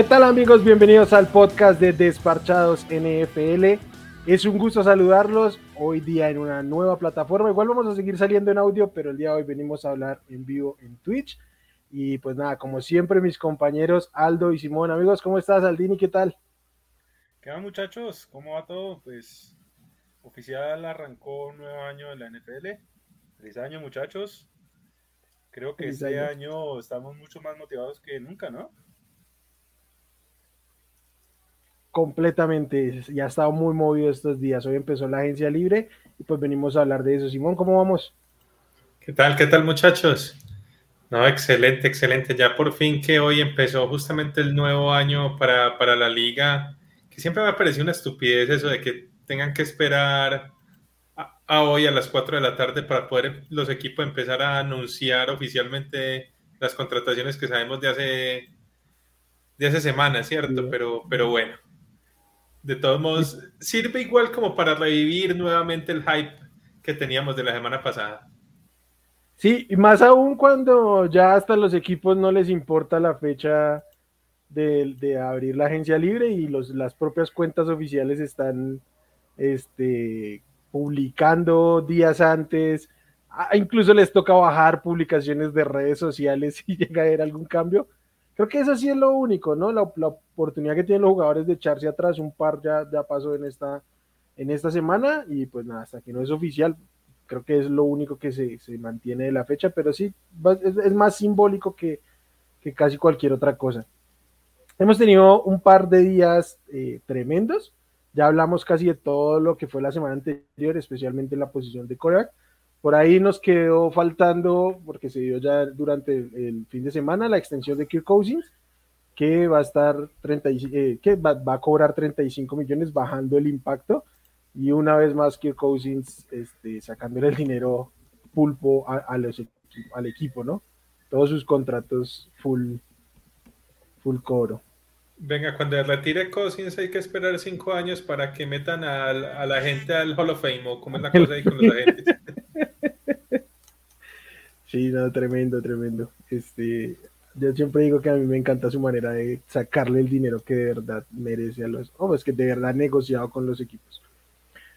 ¿Qué tal amigos? Bienvenidos al podcast de Desparchados NFL. Es un gusto saludarlos hoy día en una nueva plataforma. Igual vamos a seguir saliendo en audio, pero el día de hoy venimos a hablar en vivo en Twitch. Y pues nada, como siempre, mis compañeros Aldo y Simón. Amigos, ¿cómo estás, Aldini? ¿Qué tal? ¿Qué va, muchachos? ¿Cómo va todo? Pues oficial arrancó un nuevo año en la NFL. Feliz año, muchachos. Creo que este año estamos mucho más motivados que nunca, ¿no? Completamente. Ya ha estado muy movido estos días. Hoy empezó la agencia libre y pues venimos a hablar de eso. Simón, ¿cómo vamos? ¿Qué tal? ¿Qué tal, muchachos? No, excelente, excelente. Ya por fin que hoy empezó justamente el nuevo año para, para la liga, que siempre me ha parecido una estupidez eso de que tengan que esperar a, hoy a las 4 de la tarde para poder los equipos empezar a anunciar oficialmente las contrataciones que sabemos de hace, de hace semanas, ¿cierto? Pero, pero bueno, de todos modos, sirve igual como para revivir nuevamente el hype que teníamos de la semana pasada. Sí, y más aún cuando ya hasta los equipos no les importa la fecha de, abrir la agencia libre y los, las propias cuentas oficiales están este, publicando días antes. Ah, incluso les toca bajar publicaciones de redes sociales si llega a haber algún cambio. Creo que eso sí es lo único, ¿no? La, oportunidad que tienen los jugadores de echarse atrás, un par ya, ya pasó en esta, en esta semana y pues nada, hasta que no es oficial, creo que es lo único que se, mantiene de la fecha, pero sí, es, más simbólico que, casi cualquier otra cosa. Hemos tenido un par de días eh, tremendos, ya hablamos casi de todo lo que fue la semana anterior, especialmente en la posición de Korak. Por ahí nos quedó faltando, porque se dio ya durante el, fin de semana, la extensión de Kirk Cousins, que va a estar 30, eh, que va, a cobrar 35 millones bajando el impacto. Y una vez más Kirk Cousins este, sacándole el dinero pulpo a, los, al equipo, ¿no? Todos sus contratos full, full cobro. Venga, cuando retire Cousins hay que esperar cinco años para que metan a, a la gente al Hall of Fame o cómo es la cosa ahí con los agentes. Sí, no, tremendo, tremendo. Este, yo siempre digo que a mí me encanta su manera de sacarle el dinero que de verdad merece a los, oh, es que de verdad ha negociado con los equipos.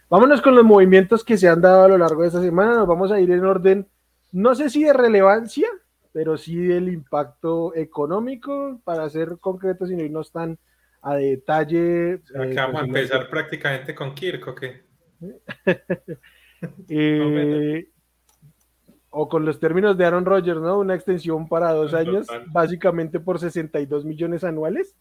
Vámonos con los movimientos que se han dado a lo largo de esta semana. Nos vamos a ir en orden, no sé si de relevancia, pero sí del impacto económico, para ser concretos y no irnos tan a detalle. Acá vamos a pues, empezar prácticamente con Kirk, ¿o qué? eh, o con los términos de Aaron Rodgers, ¿no? Una extensión para dos años, básicamente por 62 millones anuales.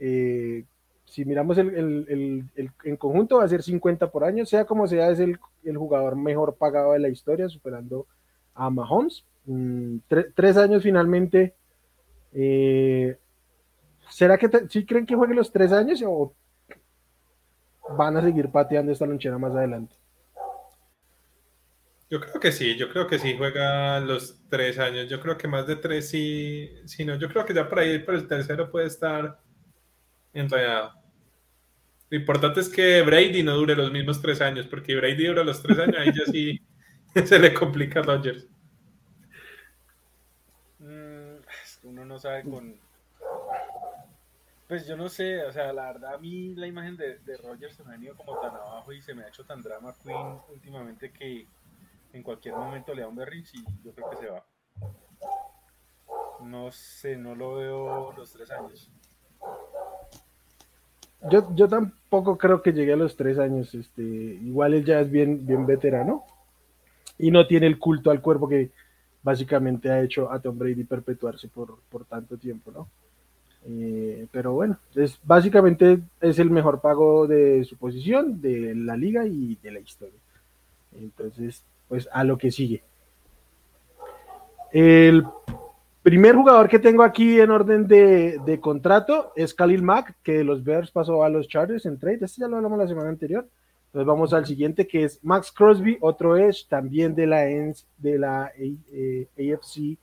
Eh, si miramos el, en conjunto, va a ser 50 por año, sea como sea, es el, jugador mejor pagado de la historia, superando a Mahomes. Mm, tres años finalmente. Eh, ¿Será que sí creen que juegue los tres años o van a seguir pateando esta lonchera más adelante? Yo creo que sí, yo creo que sí juega los tres años. Yo creo que más de tres sí, sí no. Yo creo que ya para ir por el tercero puede estar enredado. Lo importante es que Brady no dure los mismos tres años, porque Brady dura los tres años, ahí ya sí se le complica a Rodgers. Mm, uno no sabe con. Pues yo no sé, o sea, la verdad a mí la imagen de, de Rodgers se me ha venido como tan abajo y se me ha hecho tan drama queen últimamente que en cualquier momento le da un berriz y yo creo que se va. No sé, no lo veo los tres años. Yo, yo tampoco creo que llegue a los tres años. Este, igual él ya es bien, bien veterano y no tiene el culto al cuerpo que básicamente ha hecho a Tom Brady perpetuarse por, tanto tiempo, ¿no? Eh, pero bueno, es, básicamente es el mejor pago de su posición, de la liga y de la historia. Entonces, pues a lo que sigue. El primer jugador que tengo aquí en orden de, contrato es Khalil Mack, que de los Bears pasó a los Chargers en trade. Este ya lo hablamos la semana anterior. Entonces vamos al siguiente, que es Max Crosby, otro Edge, también de la, de la AFC eh,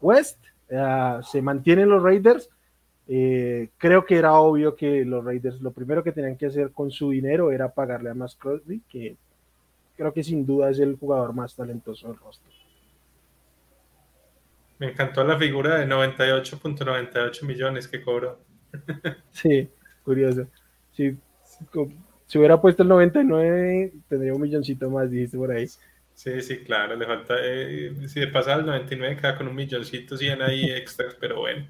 West. Ah, se mantienen los Raiders. Eh, creo que era obvio que los Raiders lo primero que tenían que hacer con su dinero era pagarle a Max Crosby, que creo que sin duda es el jugador más talentoso del roster. Me encantó la figura de 98.98 millones que cobró. Sí, curioso. Si, si hubiera puesto el 99, tendría un milloncito más, dijiste por ahí. Sí, sí, claro, le falta. Eh, si le pasa al 99, queda con un milloncito 100 ahí extras, pero bueno.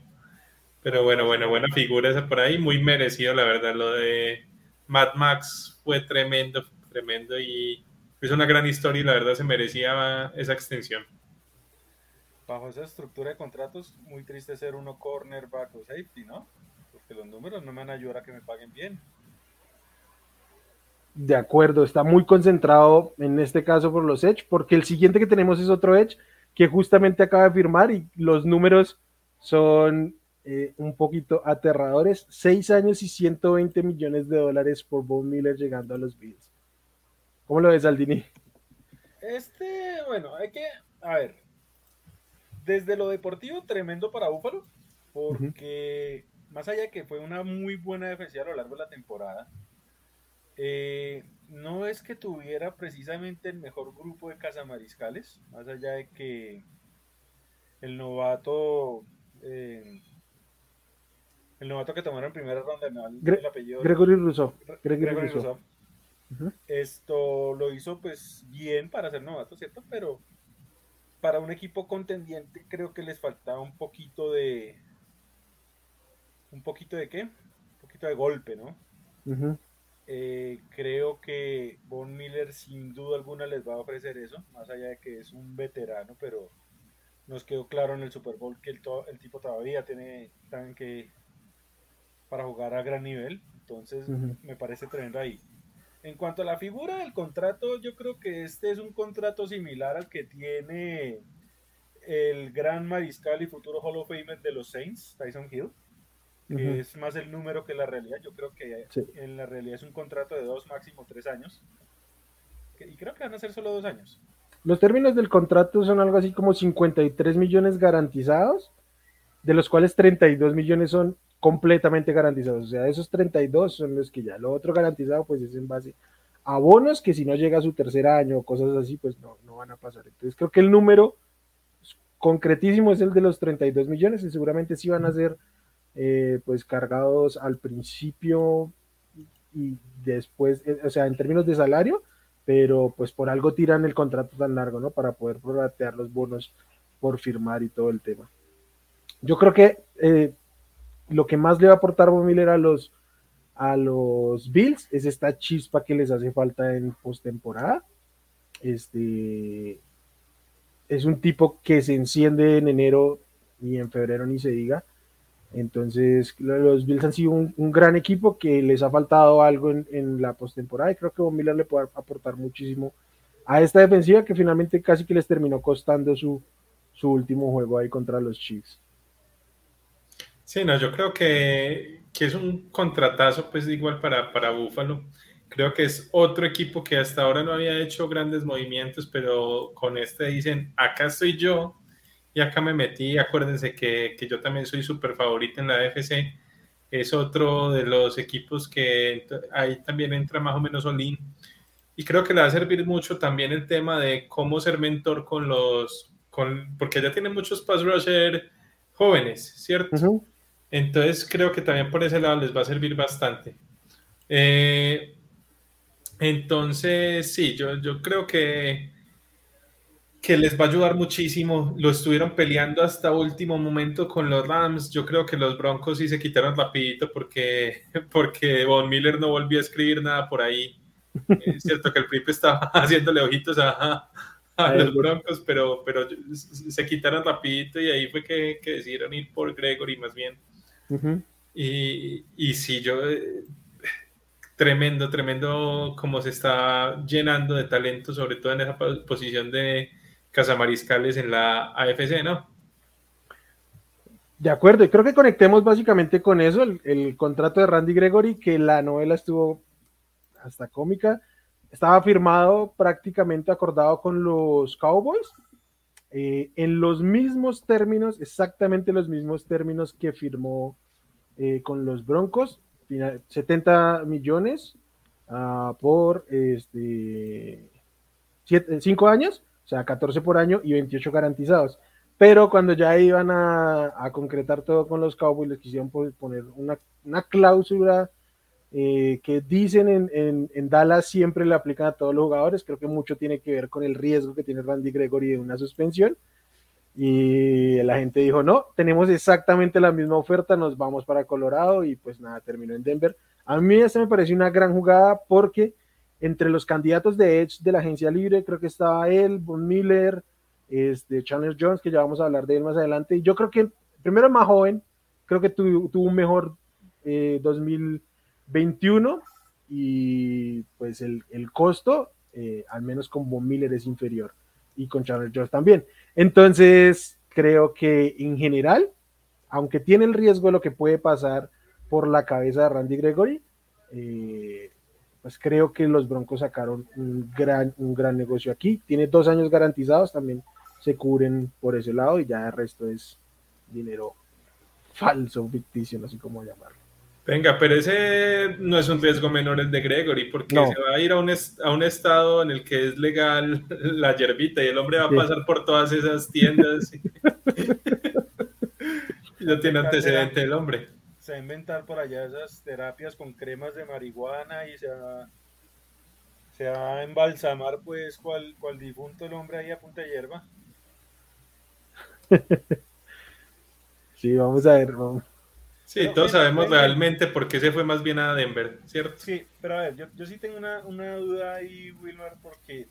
Pero bueno, bueno, buena figura esa por ahí, muy merecido, la verdad. Lo de Mad Max fue tremendo, tremendo y es una gran historia y la verdad se merecía esa extensión. Bajo esa estructura de contratos, muy triste ser uno cornerback o safety, ¿no? Porque los números no me van a ayudar a que me paguen bien. De acuerdo, está muy concentrado en este caso por los Edge, porque el siguiente que tenemos es otro Edge que justamente acaba de firmar y los números son eh, un poquito aterradores. Seis años y 120 millones de dólares por Von Miller llegando a los Bills. ¿Cómo lo ves, Aldini? Este, bueno, hay que, a ver, desde lo deportivo, tremendo para Búfalo, porque más allá de que fue una muy buena defensiva a lo largo de la temporada, eh, no es que tuviera precisamente el mejor grupo de cazamariscales, más allá de que el novato eh, el novato que tomaron en primera ronda, el apellido. Gregory Rousseau. Gregory, Esto lo hizo pues bien para ser novato, ¿cierto? Pero para un equipo contendiente creo que les faltaba un poquito de... ¿Un poquito de qué? Un poquito de golpe, ¿no? Eh, creo que Von Miller sin duda alguna les va a ofrecer eso, más allá de que es un veterano, pero nos quedó claro en el Super Bowl que el, el tipo todavía tiene que para jugar a gran nivel. Entonces me parece tremendo ahí. En cuanto a la figura del contrato, yo creo que este es un contrato similar al que tiene el gran mariscal y futuro Hall of Famer de los Saints, Tyson Hill, que es más el número que la realidad. Yo creo que en la realidad es un contrato de dos, máximo tres años. y creo que van a ser solo dos años. Los términos del contrato son algo así como 53 millones garantizados, de los cuales 32 millones son completamente garantizados. O sea, esos 32 son los que ya. Lo otro garantizado, pues es en base a bonos que si no llega a su tercer año o cosas así, pues no, no van a pasar. Entonces creo que el número concretísimo es el de los 32 millones y seguramente sí van a ser eh, pues cargados al principio y después, eh, o sea, en términos de salario, pero pues por algo tiran el contrato tan largo, ¿no? Para poder prorratear los bonos por firmar y todo el tema. Yo creo que eh, lo que más le va a aportar Von Miller a los, a los Bills es esta chispa que les hace falta en postemporada. Este es un tipo que se enciende en enero y en febrero ni se diga. Entonces, los Bills han sido un, gran equipo que les ha faltado algo en, la postemporada y creo que Von Miller le puede aportar muchísimo a esta defensiva que finalmente casi que les terminó costando su, su último juego ahí contra los Chiefs. Sí, no, yo creo que, es un contratazo, pues igual para, para Búfalo. Creo que es otro equipo que hasta ahora no había hecho grandes movimientos, pero con este dicen, acá estoy yo y acá me metí. Acuérdense que, yo también soy súper favorito en la FC. Es otro de los equipos que ahí también entra más o menos Olin. Y creo que le va a servir mucho también el tema de cómo ser mentor con los, con, porque ya tiene muchos pass rusher jóvenes, ¿cierto? Entonces creo que también por ese lado les va a servir bastante. Eh, entonces, sí, yo, yo creo que, que les va a ayudar muchísimo. Lo estuvieron peleando hasta último momento con los Rams. Yo creo que los Broncos sí se quitaron rapidito porque, porque Von Miller no volvió a escribir nada por ahí. Es cierto que el Pripe estaba haciéndole ojitos a, los Broncos, pero, pero se quitaron rapidito y ahí fue que, que decidieron ir por Gregory más bien y, y sí, yo, eh, tremendo, tremendo como se está llenando de talento, sobre todo en esa posición de cazamariscales en la AFC, ¿no? De acuerdo, y creo que conectemos básicamente con eso, el, contrato de Randy Gregory, que la novela estuvo hasta cómica, estaba firmado prácticamente acordado con los Cowboys, eh, en los mismos términos, exactamente los mismos términos que firmó eh, con los Broncos, 70 millones uh, por este, 5 años, o sea, 14 por año y 28 garantizados. pero cuando ya iban a, concretar todo con los Cowboys, les quisieron poner una, cláusula eh, que dicen en, en, en, Dallas siempre le aplican a todos los jugadores. Creo que mucho tiene que ver con el riesgo que tiene Randy Gregory de una suspensión. Y la gente dijo, no, tenemos exactamente la misma oferta, nos vamos para Colorado y pues nada, terminó en Denver. A mí esta me pareció una gran jugada porque entre los candidatos de Edge de la agencia libre, creo que estaba él, Von Miller, este, Chandler Jones, que ya vamos a hablar de él más adelante. Yo creo que, primero, más joven, creo que tuvo, un mejor eh, 2000. 21 y pues el, el costo, eh, al menos con Von Miller es inferior y con Charles George también. Entonces, creo que en general, aunque tiene el riesgo de lo que puede pasar por la cabeza de Randy Gregory, eh, pues creo que los Broncos sacaron un gran, un gran negocio aquí. Tiene dos años garantizados, también se cubren por ese lado y ya el resto es dinero falso, ficticio, no sé cómo llamarlo. Venga, pero ese no es un riesgo menor el de Gregory, porque se va a ir a un, a un estado en el que es legal la yerbita y el hombre va a pasar por todas esas tiendas. y no tiene antecedente el hombre se va a inventar por allá esas terapias con cremas de marihuana y se va, se va a embalsamar pues cual, cual difunto el hombre ahí a punta de hierba. sí, vamos a ver. Sí, todos sabemos realmente por qué se fue más bien a Denver, ¿cierto? Sí, pero a ver, yo, yo sí tengo una, una duda ahí, Wilmar, porque,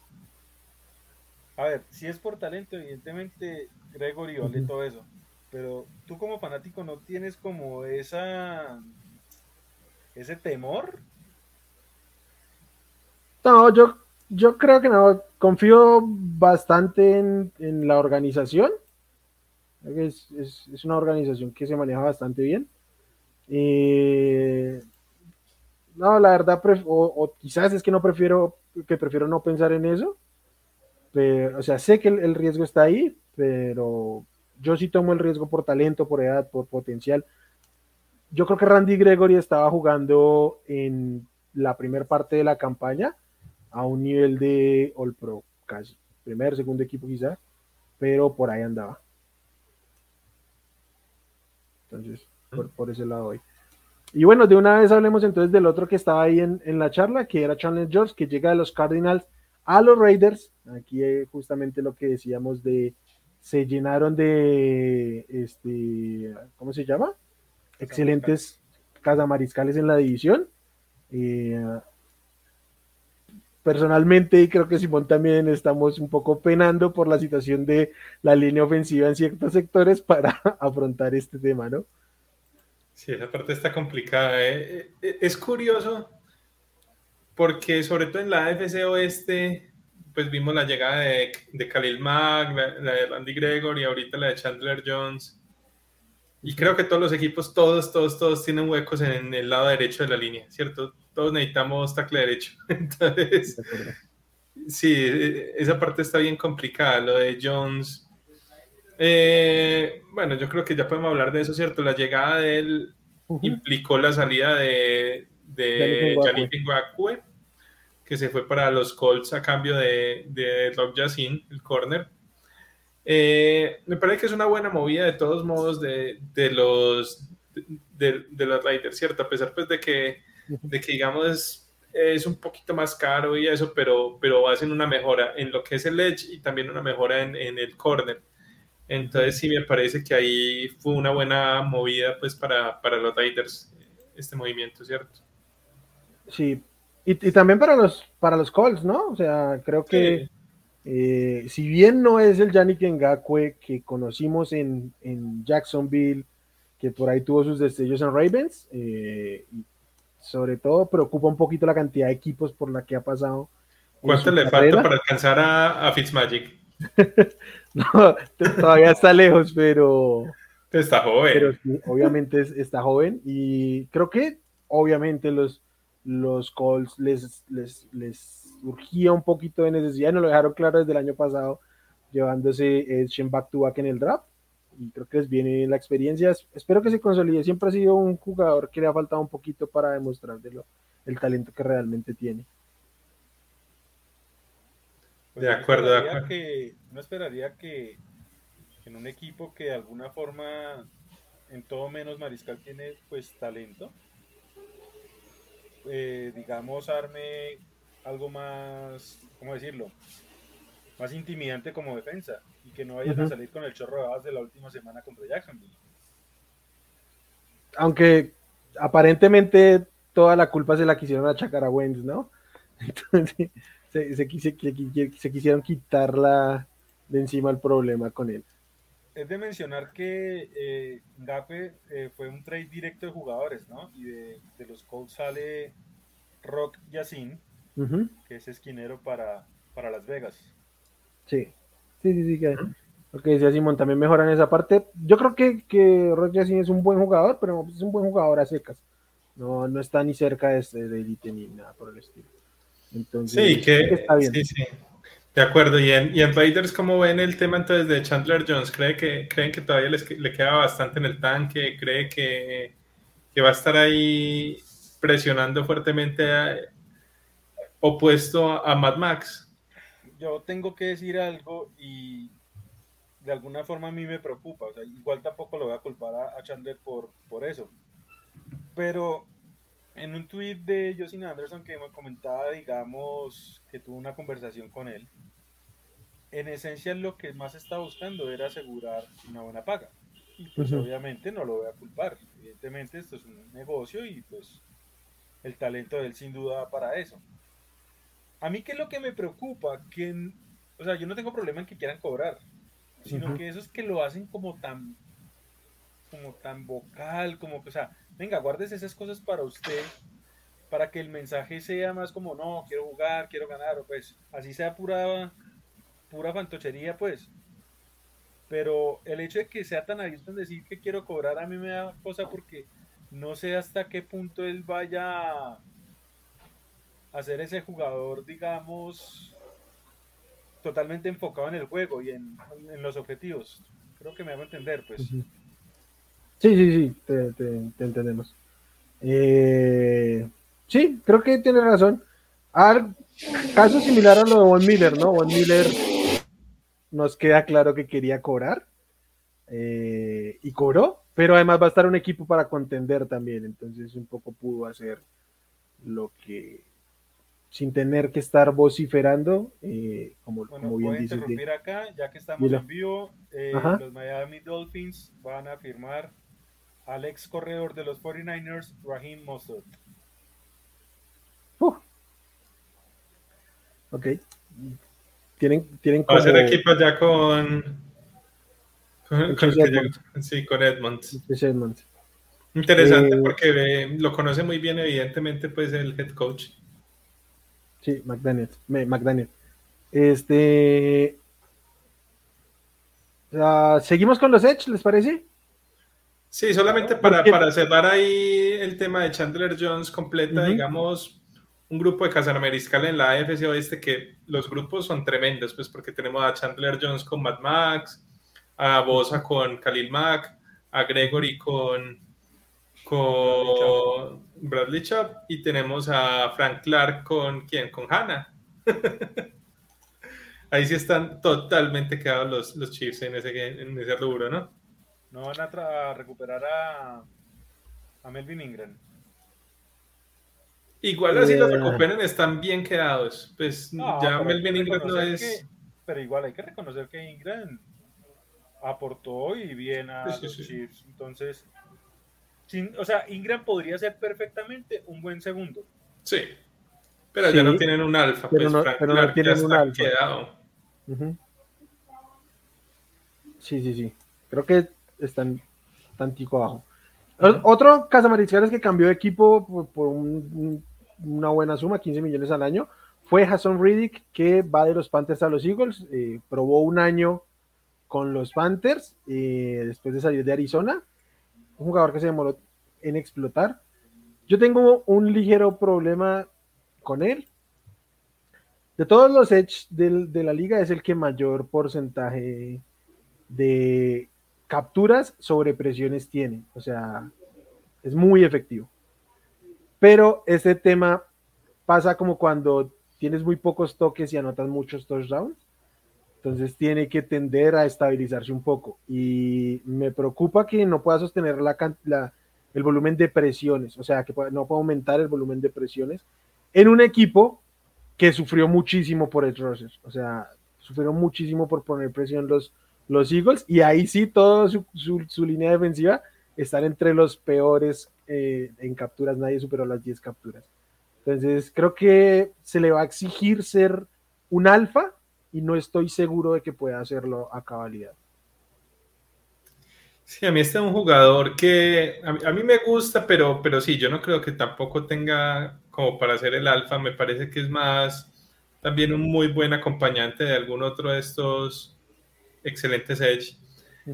a ver, si es por talento, evidentemente Gregory vale todo eso, pero tú como fanático no tienes como esa ese temor. No, yo, yo creo que no, confío bastante en, la organización. Es, es, una organización que se maneja bastante bien. Eh, no, la verdad, o, quizás es que no prefiero, que prefiero no pensar en eso. Pero, o sea, sé que el riesgo está ahí, pero yo sí tomo el riesgo por talento, por edad, por potencial. Yo creo que Randy Gregory estaba jugando en la primera parte de la campaña a un nivel de All Pro, casi. Primer, segundo equipo quizá, pero por ahí andaba. Entonces, por, ese lado hoy. Y bueno, de una vez hablemos entonces del otro que estaba ahí en, la charla, que era Chandler George, que llega de los Cardinals a los Raiders. Aquí eh, justamente lo que decíamos de se llenaron de, este, ¿cómo se llama? Excelentes casamariscales en la división. Eh, personalmente, y creo que Simón también estamos un poco penando por la situación de la línea ofensiva en ciertos sectores para afrontar este tema, ¿no? Sí, esa parte está complicada. ¿eh? Eh, es curioso porque sobre todo en la AFC Oeste pues vimos la llegada de, de Khalil Mack, la, de Randy Gregory y ahorita la de Chandler Jones. Y creo que todos los equipos, todos, todos, todos tienen huecos en el lado derecho de la línea, ¿cierto? Todos necesitamos tackle derecho. Entonces, sí, esa parte está bien complicada, lo de Jones. Eh, bueno, yo creo que ya podemos hablar de eso, ¿cierto? La llegada de él implicó la salida de, de Yannick que se fue para los Colts a cambio de, de Rock Yassin, el corner. Eh, me parece que es una buena movida de todos modos de, de los de, de, los Raiders, ¿cierto? A pesar pues de que, de que digamos es, es, un poquito más caro y eso, pero, pero hacen una mejora en lo que es el edge y también una mejora en, en el corner. Entonces sí me parece que ahí fue una buena movida pues para, para los Raiders este movimiento, ¿cierto? Sí, y, también para los, para los Colts, ¿no? O sea, creo que eh, si bien no es el Yannick Ngakwe que conocimos en, Jacksonville, que por ahí tuvo sus destellos en Ravens, eh, sobre todo preocupa un poquito la cantidad de equipos por la que ha pasado. ¿Cuánto le falta para alcanzar a, a Fitzmagic? no, todavía está lejos, pero... Está joven. Pero obviamente está joven y creo que obviamente los los Colts les, les, les surgía un poquito de necesidad, no lo dejaron claro desde el año pasado, llevándose Edge back to back en el draft. Y creo que les viene la experiencia. Espero que se consolide. Siempre ha sido un jugador que le ha faltado un poquito para demostrar el talento que realmente tiene. De acuerdo, de acuerdo. Que, no esperaría que, en un equipo que de alguna forma, en todo menos Mariscal tiene pues talento, eh, digamos, arme algo más, ¿cómo decirlo? Más intimidante como defensa y que no vayan a salir con el chorro de bajas de la última semana contra Jacksonville. Aunque aparentemente toda la culpa se la quisieron achacar a Wentz, ¿no? Entonces se, se, se quisieron quitarla de encima el problema con él. Es de mencionar que eh, Gape eh, fue un trade directo de jugadores, ¿no? Y de, los Colts sale Rock Yacine, que es esquinero para, para Las Vegas. Sí, sí, sí, sí. Que, lo que decía Simón, también mejoran esa parte. Yo creo que, que Rock Yacine es un buen jugador, pero es un buen jugador a secas. No, no está ni cerca de, de élite ni nada por el estilo. Entonces, sí, que, está bien. Sí, sí. De acuerdo, y en, y en Raiders, ¿cómo ven el tema entonces de Chandler Jones? ¿Cree que, ¿Creen que todavía les, le queda bastante en el tanque? ¿Cree que, que va a estar ahí presionando fuertemente opuesto a Mad Max? Yo tengo que decir algo y de alguna forma a mí me preocupa. O sea, igual tampoco lo voy a culpar a, Chandler por, por eso. Pero en un tweet de Justin Anderson que me comentaba, digamos, que tuvo una conversación con él, en esencia lo que más estaba buscando era asegurar una buena paga. Y pues obviamente no lo voy a culpar. Evidentemente esto es un negocio y pues el talento de él sin duda para eso. A mí qué es lo que me preocupa, que, o sea, yo no tengo problema en que quieran cobrar, sino que eso es que lo hacen como tan, como tan vocal, como que, o sea, venga, guardes esas cosas para usted, para que el mensaje sea más como, no, quiero jugar, quiero ganar, o pues así sea pura, pura fantochería, pues. Pero el hecho de que sea tan abierto en decir que quiero cobrar a mí me da cosa porque no sé hasta qué punto él vaya a ser ese jugador, digamos, totalmente enfocado en el juego y en, los objetivos. Creo que me hago entender, pues. Sí, sí, sí, te, entendemos. Eh, sí, creo que tiene razón. caso similar a lo de Von Miller, ¿no? Von Miller nos queda claro que quería cobrar eh, y cobró, pero además va a estar un equipo para contender también, entonces un poco pudo hacer lo que sin tener que estar vociferando, eh, como, como bien dices. interrumpir acá, ya que estamos en vivo, los Miami Dolphins van a firmar al ex corredor de los 49ers, Raheem Mostert. Uh. Ok. Tienen, tienen como... Va a ser equipo ya con... con, con sí, con Edmonds. Interesante eh, porque lo conoce muy bien, evidentemente, pues el head coach. Sí, McDaniel. McDaniel. Este. Uh, Seguimos con los Edge, ¿les parece? Sí, solamente para, para cerrar ahí el tema de Chandler Jones completa, digamos, un grupo de Casamariscal en la AFC Oeste que los grupos son tremendos, pues porque tenemos a Chandler Jones con Matt Max, a Bosa con Khalil Mack, a Gregory con, con Bradley Chop y tenemos a Frank Clark con quién, con Hannah. Ahí sí están totalmente quedados los, los Chiefs en ese, en ese rubro, ¿no? No van a, recuperar a, a Melvin Ingram. Igual así los eh, recuperen, están bien quedados. Pues ya Melvin Ingram no es. pero igual hay que reconocer que Ingram aportó y bien a los Chiefs. Entonces, o sea, Ingram podría ser perfectamente un buen segundo. Sí, pero ya no tienen un alfa. Pero pues, no, pero no tienen un alfa. Quedado. Sí, sí, sí. Creo que están tantico abajo. Otro Casamariscales que cambió de equipo por, una buena suma, 15 millones al año, fue Hassan Riddick, que va de los Panthers a los Eagles. Eh, probó un año con los Panthers eh, después de salir de Arizona. Un jugador que se demoró en explotar. Yo tengo un ligero problema con él. De todos los edge de la liga, es el que mayor porcentaje de capturas sobre presiones tiene. O sea, es muy efectivo. Pero este tema pasa como cuando tienes muy pocos toques y anotas muchos touchdowns, Entonces tiene que tender a estabilizarse un poco. Y me preocupa que no pueda sostener la, el volumen de presiones, o sea, que no pueda aumentar el volumen de presiones en un equipo que sufrió muchísimo por el Rusher. O sea, sufrió muchísimo por poner presión los, los Eagles. Y ahí sí, toda su, línea defensiva están entre los peores eh, en capturas. Nadie superó las 10 capturas. Entonces, creo que se le va a exigir ser un alfa y no estoy seguro de que pueda hacerlo a cabalidad. Sí, a mí este es un jugador que a, mí me gusta, pero, pero sí, yo no creo que tampoco tenga como para ser el alfa. Me parece que es más también un muy buen acompañante de algún otro de estos excelentes Edge.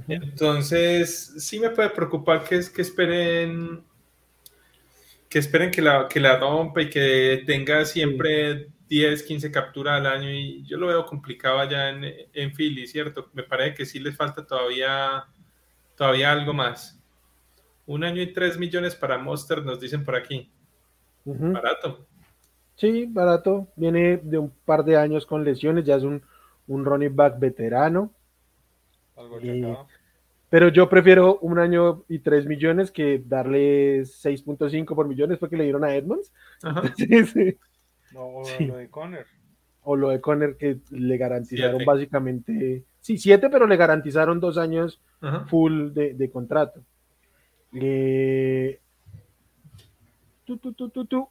Entonces, sí me puede preocupar que, es, que esperen que esperen que la, que la rompa y que tenga siempre 10, 15 capturas al año y yo lo veo complicado allá en, en Philly, ¿cierto? Me parece que sí les falta todavía, todavía algo más. Un año y 3 millones para Monster, nos dicen por aquí. Barato. Sí, barato. Viene de un par de años con lesiones, ya es un, un running back veterano. Pero yo prefiero un año y 3 millones que darle 6.5 por millones porque le dieron a Edmonds. No, o lo de Conner. O lo de Conner que le garantizaron básicamente, sí, siete, pero le garantizaron dos años full de, contrato. Eh,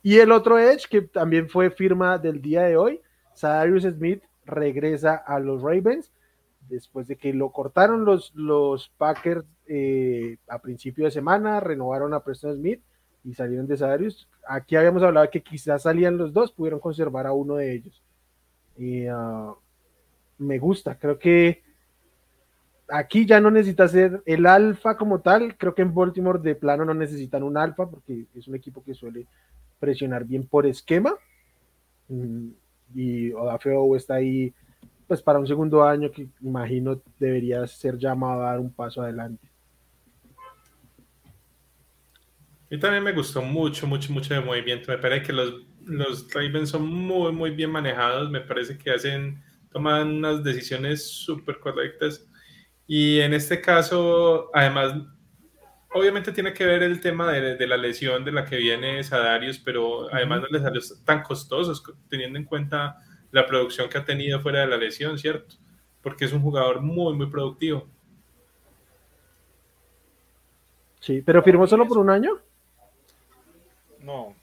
y el otro Edge, que también fue firma del día de hoy, Sadarius Smith regresa a los Ravens después de que lo cortaron los, los Packers eh, a principio de semana, renovaron a Preston Smith y salieron de Sadarius. Aquí habíamos hablado que quizás salían los dos, pudieron conservar a uno de ellos. Y ah, me gusta, creo que aquí ya no necesita ser el alfa como tal, creo que en Baltimore de plano no necesitan un alfa porque es un equipo que suele presionar bien por esquema. Mm, y Odafeo está ahí pues para un segundo año que imagino debería ser llamado a dar un paso adelante. Y también me gustó mucho, mucho, mucho de movimiento. Me parece que los, los Ravens son muy, muy bien manejados. Me parece que hacen, toman unas decisiones súper correctas. Y en este caso, además, obviamente tiene que ver el tema de, de, la lesión de la que viene Sadarius, pero además no les salió tan costosos teniendo en cuenta la producción que ha tenido fuera de la lesión, ¿cierto? Porque es un jugador muy, muy productivo. Sí, pero firmó solo por un año. No.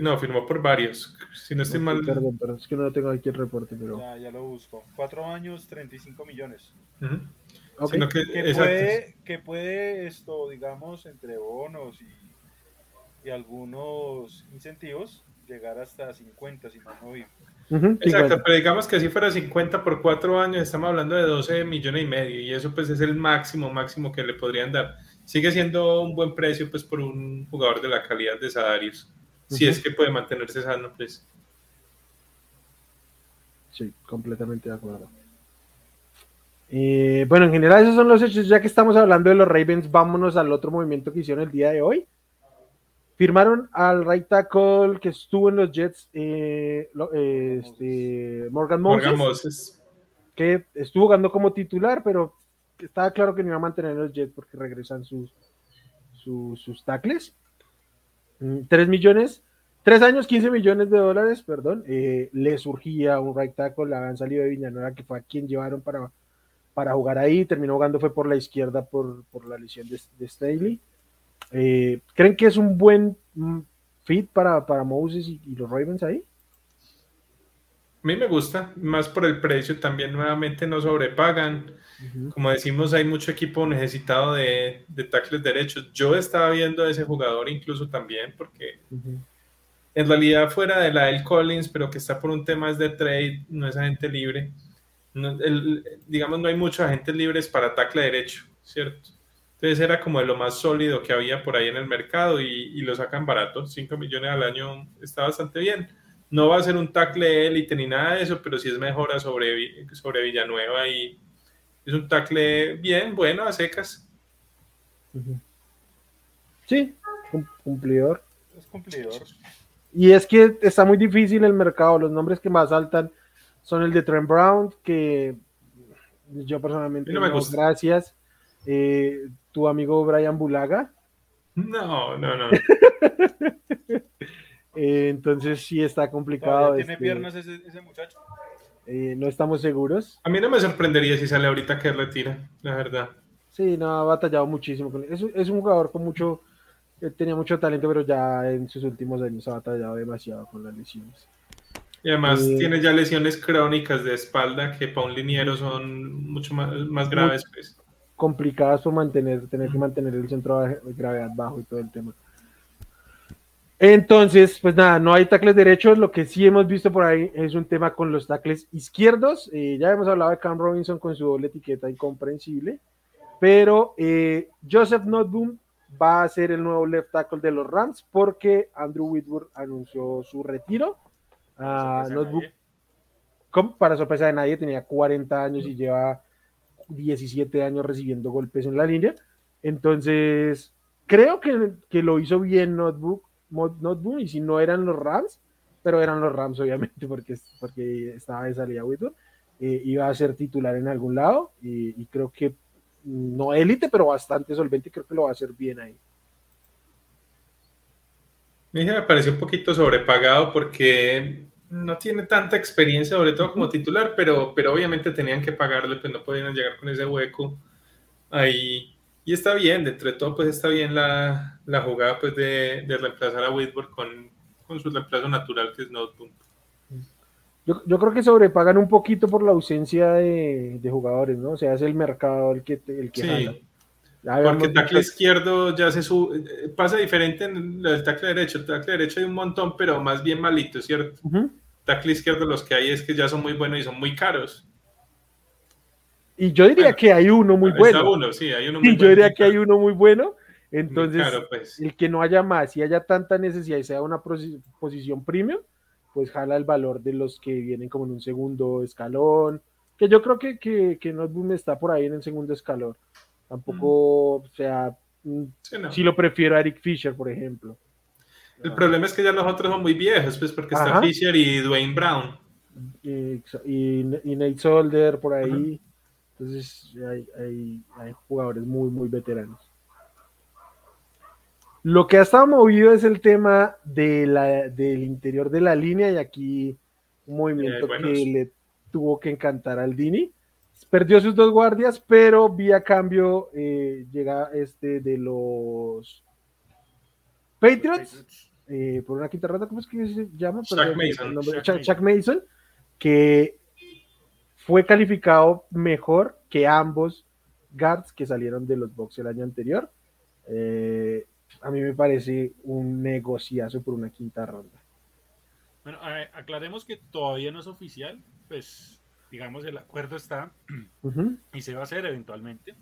No, firmó por varios. Si no estoy mal. Perdón, pero es que no tengo aquí el reporte. Pero... Ya, ya lo busco. Cuatro años, 35 millones. que, que, puede, que puede esto, digamos, entre bonos y, y algunos incentivos, llegar hasta 50, si no Exacto, pero digamos que si fuera 50 por cuatro años, estamos hablando de 12 millones y medio, y eso pues es el máximo, máximo que le podrían dar sigue siendo un buen precio pues por un jugador de la calidad de Sadarius. Si es que puede mantenerse sano, pues. Sí, completamente de acuerdo. Eh, bueno, en general esos son los hechos. Ya que estamos hablando de los Ravens, vámonos al otro movimiento que hicieron el día de hoy. Firmaron al right tackle que estuvo en los Jets, eh, este, Morgan, Moses, Morgan Moses, que estuvo jugando como titular, pero estaba claro que no iba a mantener los Jets porque regresan sus, sus, tackles. 3 mm, millones, 3 años, 15 millones de dólares, perdón. Eh, le surgía un right tackle, le habían salido de Villanueva, que fue a quien llevaron para, para jugar ahí. Terminó jugando, fue por la izquierda por, la lesión de, Staley. Eh, ¿Creen que es un buen mm, fit para, para Moses y los Ravens ahí? A mí me gusta, más por el precio, también nuevamente no sobrepagan. Como decimos, hay mucho equipo necesitado de, de tackles derechos. Yo estaba viendo a ese jugador incluso también, porque en realidad fuera de la del Collins, pero que está por un tema de trade, no es agente libre. digamos, no hay muchos agentes libres para tackle derecho, ¿cierto? Entonces era como de lo más sólido que había por ahí en el mercado y, y lo sacan barato, 5 millones al año está bastante bien no va a ser un tackle élite ni nada de eso, pero sí es mejora sobre, sobre Villanueva y es un tackle bien, bueno, a secas. Sí, cumplidor. Es cumplidor. Y es que está muy difícil el mercado. Los nombres que más saltan son el de Trent Brown, que Yo personalmente no, me gusta. gracias. Eh, ¿Tu amigo Brian Bulaga? No, no, no. Eh, entonces sí está complicado. ¿Tiene este, piernas ese, muchacho? Eh, no estamos seguros. A mí no me sorprendería si sale ahorita que retira, la verdad. Sí, no, ha batallado muchísimo. Es, es un jugador con mucho, tenía mucho talento, pero ya en sus últimos años ha batallado demasiado con las lesiones. Y además eh, tiene ya lesiones crónicas de espalda que para un liniero son mucho más, más graves. Pues. Complicadas por mantener, tener que mantener el centro de gravedad bajo y todo el tema. Entonces, pues nada, no hay tackles derechos. Lo que sí hemos visto por ahí es un tema con los tackles izquierdos. Eh, ya hemos hablado de Cam Robinson con su doble etiqueta incomprensible. Pero eh, Joseph Notboom va a ser el nuevo left tackle de los Rams porque Andrew Whitworth anunció su retiro notebook, para sorpresa de nadie, tenía 40 años y lleva 17 años recibiendo golpes en la línea. Entonces, creo que, que lo hizo bien Notebook, Notebook, y si no eran los Rams, pero eran los Rams, obviamente, porque, porque estaba de salida Whitworth, eh, iba a ser titular en algún lado, y, creo que no élite, pero bastante solvente, creo que lo va a hacer bien ahí. Me pareció un poquito sobrepagado porque no tiene tanta experiencia, sobre todo como titular, pero, pero obviamente tenían que pagarle, pues no podían llegar con ese hueco ahí. Y está bien, dentro de todo, pues está bien la, la jugada pues de, de, reemplazar a Whitworth con, con, su reemplazo natural, que es Notebook. Yo, yo, creo que sobrepagan un poquito por la ausencia de, de jugadores, ¿no? O sea, es el mercado el que, el que sí. Porque el tackle izquierdo ya se sube, eh, pasa diferente en el tackle derecho. El tackle derecho hay un montón, pero más bien malito, ¿cierto? Tackle izquierdo los que hay es que ya son muy buenos y son muy caros. Y yo diría que hay uno muy bueno. Uno, sí, hay uno muy yo diría que hay uno muy bueno. Entonces, pues. el que no haya más y haya tanta necesidad y sea una posición premium, pues jala el valor de los que vienen como en un segundo escalón. Que yo creo que, que, que Noteboom está por ahí en el segundo escalón. Tampoco, o sea, si lo prefiero a Eric Fisher, por ejemplo. El problema es que ya los otros son muy viejos, pues porque está Fisher y Dwayne Brown. Y, y, Nate Solder por ahí. Entonces hay, jugadores muy, muy veteranos. Lo que ha estado movido es el tema de la, del interior de la línea y aquí un movimiento que le tuvo que encantar al Dini. Perdió sus dos guardias, pero vía cambio eh, llega este de los Patriots eh, por una quinta ronda, ¿cómo es que se llama? Chuck Mason. Chuck, Mason, que fue calificado mejor que ambos guards que salieron de los box el año anterior. Eh, a mí me parece un negociazo por una quinta ronda. Bueno, aclaremos que todavía no es oficial, pues digamos el acuerdo está y se va a hacer eventualmente,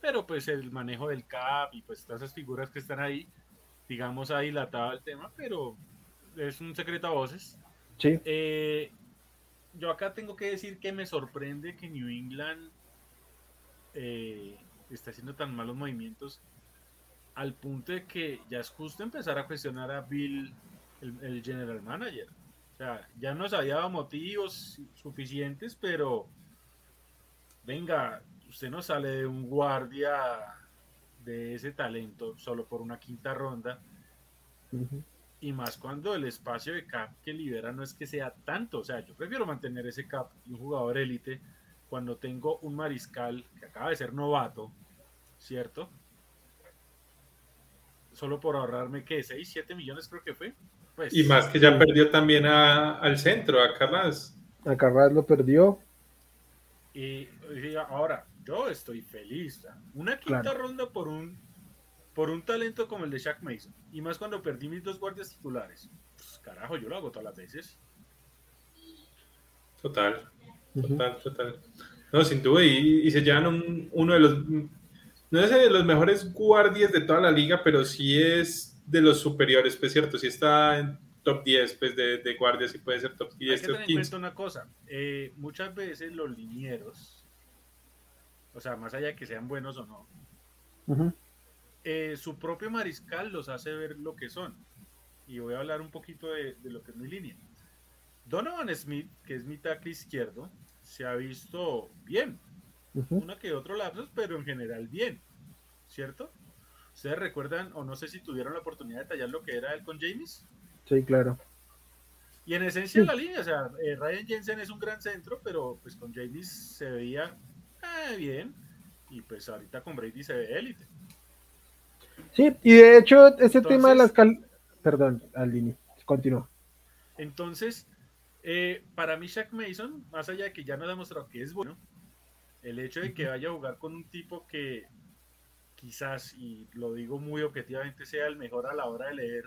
pero pues el manejo del CAP y pues todas esas figuras que están ahí digamos, ha dilatado el tema, pero es un secreto a voces. Sí. Eh, yo acá tengo que decir que me sorprende que New England eh, esté haciendo tan malos movimientos al punto de que ya es justo empezar a cuestionar a Bill, el, general manager. O sea, ya nos había dado motivos suficientes, pero venga, usted no sale de un guardia de ese talento solo por una quinta ronda. Y más cuando el espacio de cap que libera no es que sea tanto. O sea, yo prefiero mantener ese cap y un jugador élite cuando tengo un mariscal que acaba de ser novato, ¿cierto? Solo por ahorrarme que 6, 7 millones creo que fue. Pues, y más que ya perdió también al centro, a Carras. A Carras lo perdió. Y, y ahora, yo estoy feliz. Una quinta ronda por un por un talento como el de Shaq Mason. Y más cuando perdí mis dos guardias titulares. Pues, carajo, yo lo hago todas las veces. Total, total, total. No, sin duda, y, se llevan uno de los, no es de los mejores guardias de toda la liga, pero sí es de los superiores, pues cierto, si está en top 10 pues, de, de guardias y puede ser top 10. Hay que tener en cuenta una cosa, eh, muchas veces los linieros o sea, más allá de que sean buenos o no, eh, su propio mariscal los hace ver lo que son. Y voy a hablar un poquito de, lo que es mi línea. Donovan Smith, que es mi tackle izquierdo, se ha visto bien. uno que otro lapsus, pero en general bien, ¿cierto? ¿Ustedes recuerdan, o no sé si tuvieron la oportunidad de detallar lo que era él con James? Sí, claro. Y en esencia la línea, o sea, eh, Ryan Jensen es un gran centro, pero pues con James se veía eh, bien, y pues ahorita con Brady se ve élite. Sí, y de hecho, ese tema de las cal... Perdón, Aldini, continúa. Entonces, eh, para mí Shaq Mason, más allá de que ya no ha demostrado que es bueno, el hecho de que vaya a jugar con un tipo que quizás, y lo digo muy objetivamente, sea el mejor a la hora de leer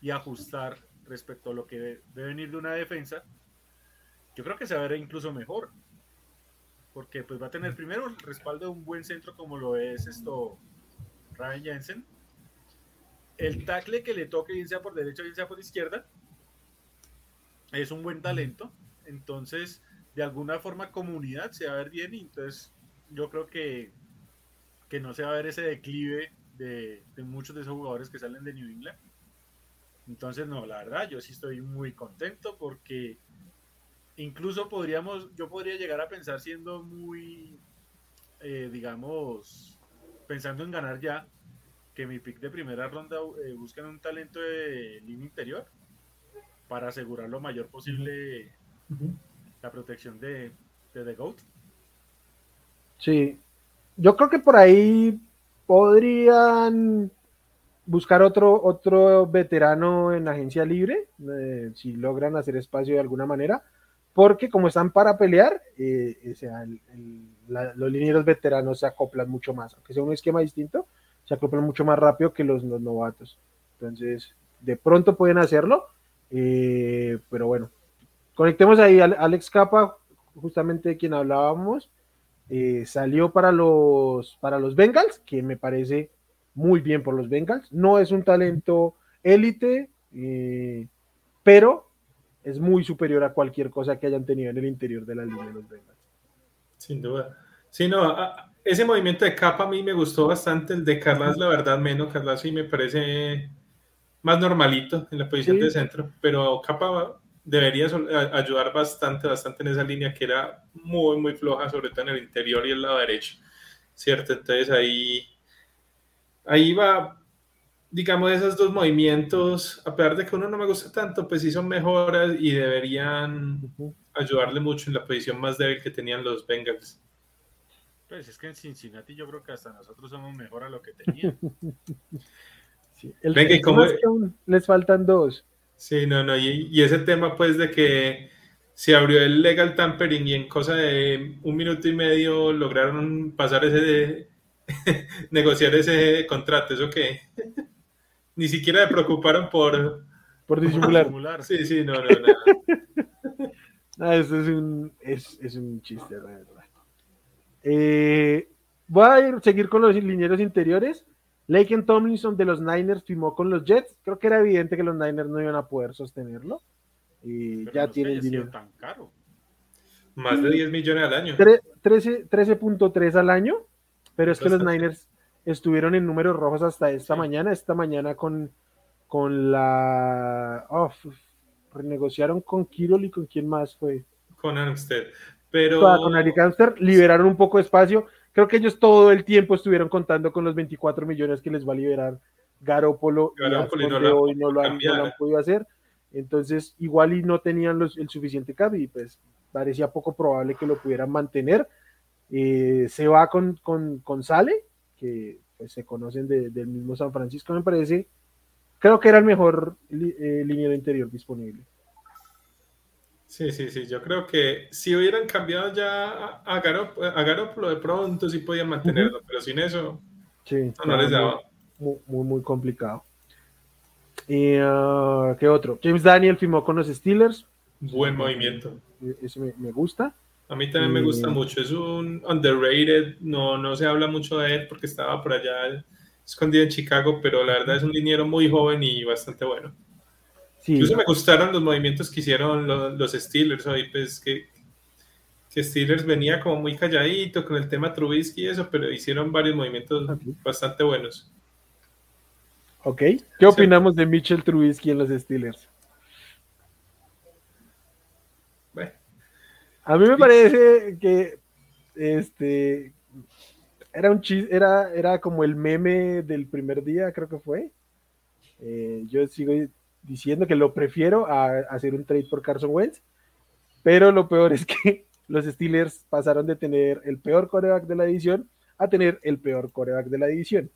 y ajustar respecto a lo que debe venir de una defensa, yo creo que se va a ver incluso mejor. Porque pues va a tener primero el respaldo de un buen centro como lo es esto Ryan Jensen. El tackle que le toque, bien sea por derecha, bien sea por izquierda, es un buen talento. Entonces, de alguna forma, comunidad se va a ver bien. Y entonces, yo creo que, que no se va a ver ese declive de, muchos de esos jugadores que salen de New England. Entonces, no, la verdad, yo sí estoy muy contento porque incluso podríamos, yo podría llegar a pensar siendo muy, eh, digamos, pensando en ganar ya, que mi pick de primera ronda eh, buscan un talento de línea interior para asegurar lo mayor posible la protección de, de The Goat. Sí, yo creo que por ahí podrían buscar otro, otro veterano en agencia libre, eh, si logran hacer espacio de alguna manera, porque como están para pelear, eh, sea, los linieros veteranos se acoplan mucho más, aunque sea un esquema distinto, se acoplan mucho más rápido que los, novatos. Entonces, de pronto pueden hacerlo, eh, pero bueno, conectemos ahí a Alex Capa, justamente de quien hablábamos, eh, salió para los, para los Bengals, que me parece muy bien por los Bengals. No es un talento élite, pero es muy superior a cualquier cosa que hayan tenido en el interior de la línea de los Bengals. Sin duda. Sí, no, ese movimiento de capa a mí me gustó bastante, el de Carlas la verdad menos, Carlas sí me parece más normalito en la posición de centro, pero capa debería ayudar bastante, bastante en esa línea que era muy, muy floja, sobre todo en el interior y el lado derecho, ¿cierto? Entonces ahí, ahí va, digamos, esos dos movimientos, a pesar de que uno no me gusta tanto, pues sí son mejoras y deberían ayudarle mucho en la posición más débil que tenían los Bengals. Pues es que en Cincinnati yo creo que hasta nosotros somos mejor a lo que tenían. El, Venga, les faltan dos. Sí, no, no, y, ese tema pues de que se abrió el legal tampering y en cosa de un minuto y medio lograron pasar ese, de, negociar ese contrato, ¿eso qué? Ni siquiera se preocuparon por... Por disimular. Sí, sí, no, no, no. Ah, eso es un, es, es un chiste, la verdad. Eh, voy a ir, seguir con los linieros interiores. Laken Tomlinson de los Niners firmó con los Jets. Creo que era evidente que los Niners no iban a poder sostenerlo. Y ya tienen dinero. Tan caro. Más de 10 millones al año. 13.3 al año. Pero es que los Niners estuvieron en números rojos hasta esta mañana. Esta mañana con, con la. Oh, renegociaron con Kirol y con quién más fue. Con Armstead. Pero. Con Eric Armstead. Liberaron un poco de espacio creo que ellos todo el tiempo estuvieron contando con los 24 millones que les va a liberar Garópolo, y, hoy no lo, han, podido hacer. Entonces, igual y no tenían los, el suficiente cap y pues parecía poco probable que lo pudieran mantener. Eh, se va con, con, con, Sale, que pues, se conocen del mismo San Francisco, me parece. Creo que era el mejor eh, línea interior disponible. Sí, sí, sí. Yo creo que si hubieran cambiado ya a, Garoppolo, de pronto sí podían mantenerlo, pero sin eso no, les daba. Muy, muy, complicado. ¿Y ah, qué otro? James Daniel firmó con los Steelers. Buen movimiento. Eso me, gusta. A mí también me gusta mucho. Es un underrated. No, no se habla mucho de él porque estaba por allá escondido en Chicago, pero la verdad es un liniero muy joven y bastante bueno. Incluso me gustaron los movimientos que hicieron los, Steelers hoy, pues que, que, Steelers venía como muy calladito con el tema Trubisky y eso, pero hicieron varios movimientos bastante buenos. Ok, ¿qué opinamos de Mitchell Trubisky en los Steelers? A mí me parece que este, era un era, era como el meme del primer día, creo que fue. Eh, yo sigo diciendo que lo prefiero a, hacer un trade por Carson Wentz, pero lo peor es que los Steelers pasaron de tener el peor coreback de la división a tener el peor coreback de la división.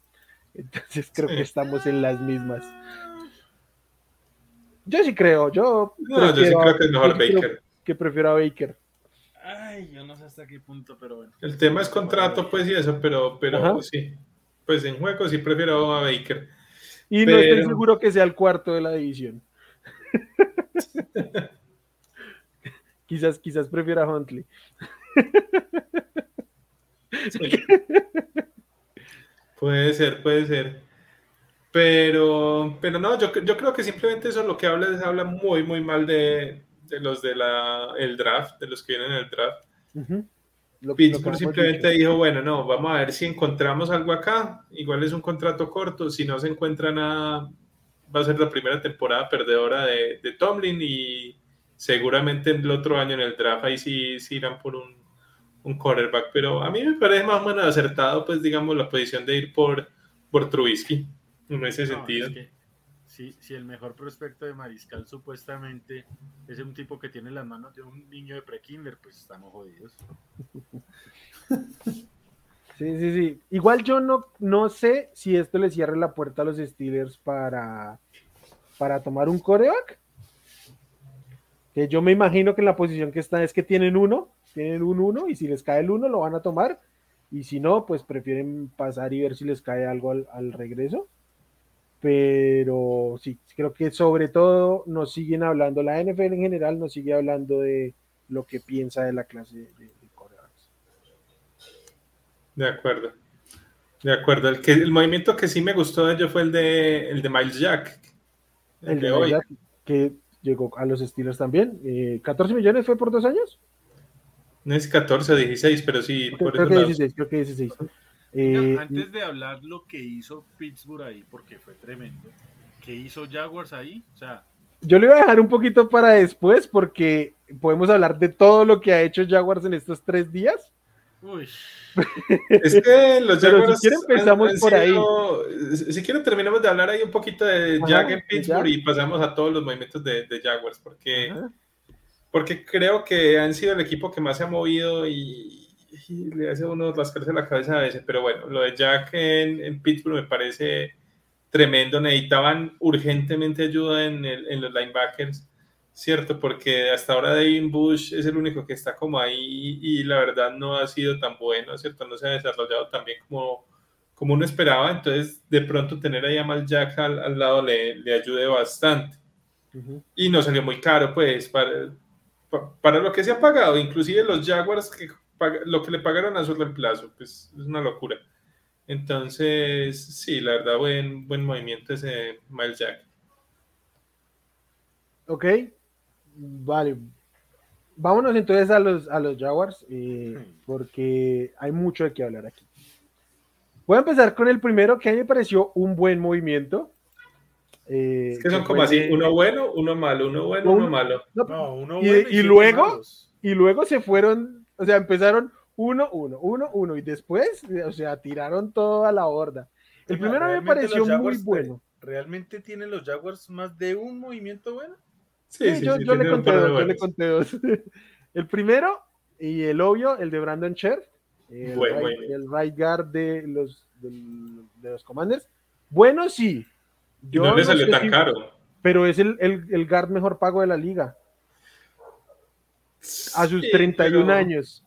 Entonces creo que estamos en las mismas. Yo sí creo, yo. No, yo sí creo que es mejor Baker. Que prefiero a Baker. Ay, yo no sé hasta qué punto, pero bueno. El tema es contrato, pues, y eso, pero, pero sí. Pues en juego sí prefiero a Baker. Y no estoy seguro que sea el cuarto de la división. quizás, quizás prefiera a Huntley. puede ser, puede ser. Pero, pero no, yo, yo creo que simplemente eso lo que habla es habla muy, muy mal de, de los de la, el draft, de los que vienen en el draft. Pittsburgh simplemente dijo, bueno, no, vamos a ver si encontramos algo acá. Igual es un contrato corto, si no se encuentra nada, va a ser la primera temporada perdedora de, de Tomlin y seguramente el otro año en el draft ahí sí, sí irán por un, un quarterback. Pero a mí me parece más o menos acertado, pues digamos, la posición de ir por, por Trubisky en ese sentido si, el mejor prospecto de Mariscal supuestamente es un tipo que tiene las manos de un niño de pre-kinder, pues estamos jodidos. Sí, sí, sí. Igual yo no, no sé si esto le cierre la puerta a los Steelers para, para tomar un coreback. Que yo me imagino que en la posición que está es que tienen uno, tienen un uno, y si les cae el uno lo van a tomar. Y si no, pues prefieren pasar y ver si les cae algo al regreso pero sí, creo que sobre todo nos siguen hablando, la NFL en general nos sigue hablando de lo que piensa de la clase de, de De acuerdo. De acuerdo. El, que, el movimiento que sí me gustó de fue el de, el de Miles Jack. El, de, hoy. Jack, que llegó a los estilos también. Eh, ¿14 millones fue por dos años? No es 14 o 16, pero sí. Creo, por que 16, creo que 16. Eh, antes de hablar lo que hizo Pittsburgh ahí, porque fue tremendo, ¿qué hizo Jaguars ahí? O sea, yo le voy a dejar un poquito para después porque podemos hablar de todo lo que ha hecho Jaguars en estos tres días. Uy. Es que los Jaguars. si quieren, empezamos por ahí. Si quieren, terminamos de hablar ahí un poquito de Jack en Pittsburgh y pasamos a todos los movimientos de, Jaguars, porque, porque creo que han sido el equipo que más se ha movido y, le hace uno rascarse la cabeza a veces, pero bueno, lo de Jack en, Pittsburgh me parece tremendo. Necesitaban urgentemente ayuda en, en, los linebackers, ¿cierto? Porque hasta ahora Devin Bush es el único que está como ahí y la verdad no ha sido tan bueno, ¿cierto? No se ha desarrollado tan bien como, como uno esperaba. Entonces, de pronto tener ahí a Mal Jack al, al lado le, le, ayude bastante. Y no salió muy caro, pues, para, para lo que se ha pagado. Inclusive los Jaguars que lo que le pagaron a su reemplazo, pues es una locura. Entonces, sí, la verdad, buen, buen movimiento ese Miles Jack. Ok, vale. Vámonos entonces a los, a los Jaguars, eh, porque hay mucho de qué hablar aquí. Voy a empezar con el primero, que a mí me pareció un buen movimiento. Eh, es que son como así, uno bueno, uno malo, uno bueno, uno, malo. No, uno bueno y, luego, y luego se fueron o sea, empezaron uno, uno, uno, uno, y después, o sea, tiraron toda la horda. El primero me pareció muy bueno. ¿Realmente tienen los Jaguars más de un movimiento bueno? Sí, yo, le conté dos, yo le conté dos. El primero, y el obvio, el de Brandon Scherf, el, right, guard de los, de, los Commanders. Bueno, sí. Yo no le salió tan caro. Pero es el, el, el guard mejor pago de la liga a sus 31 años.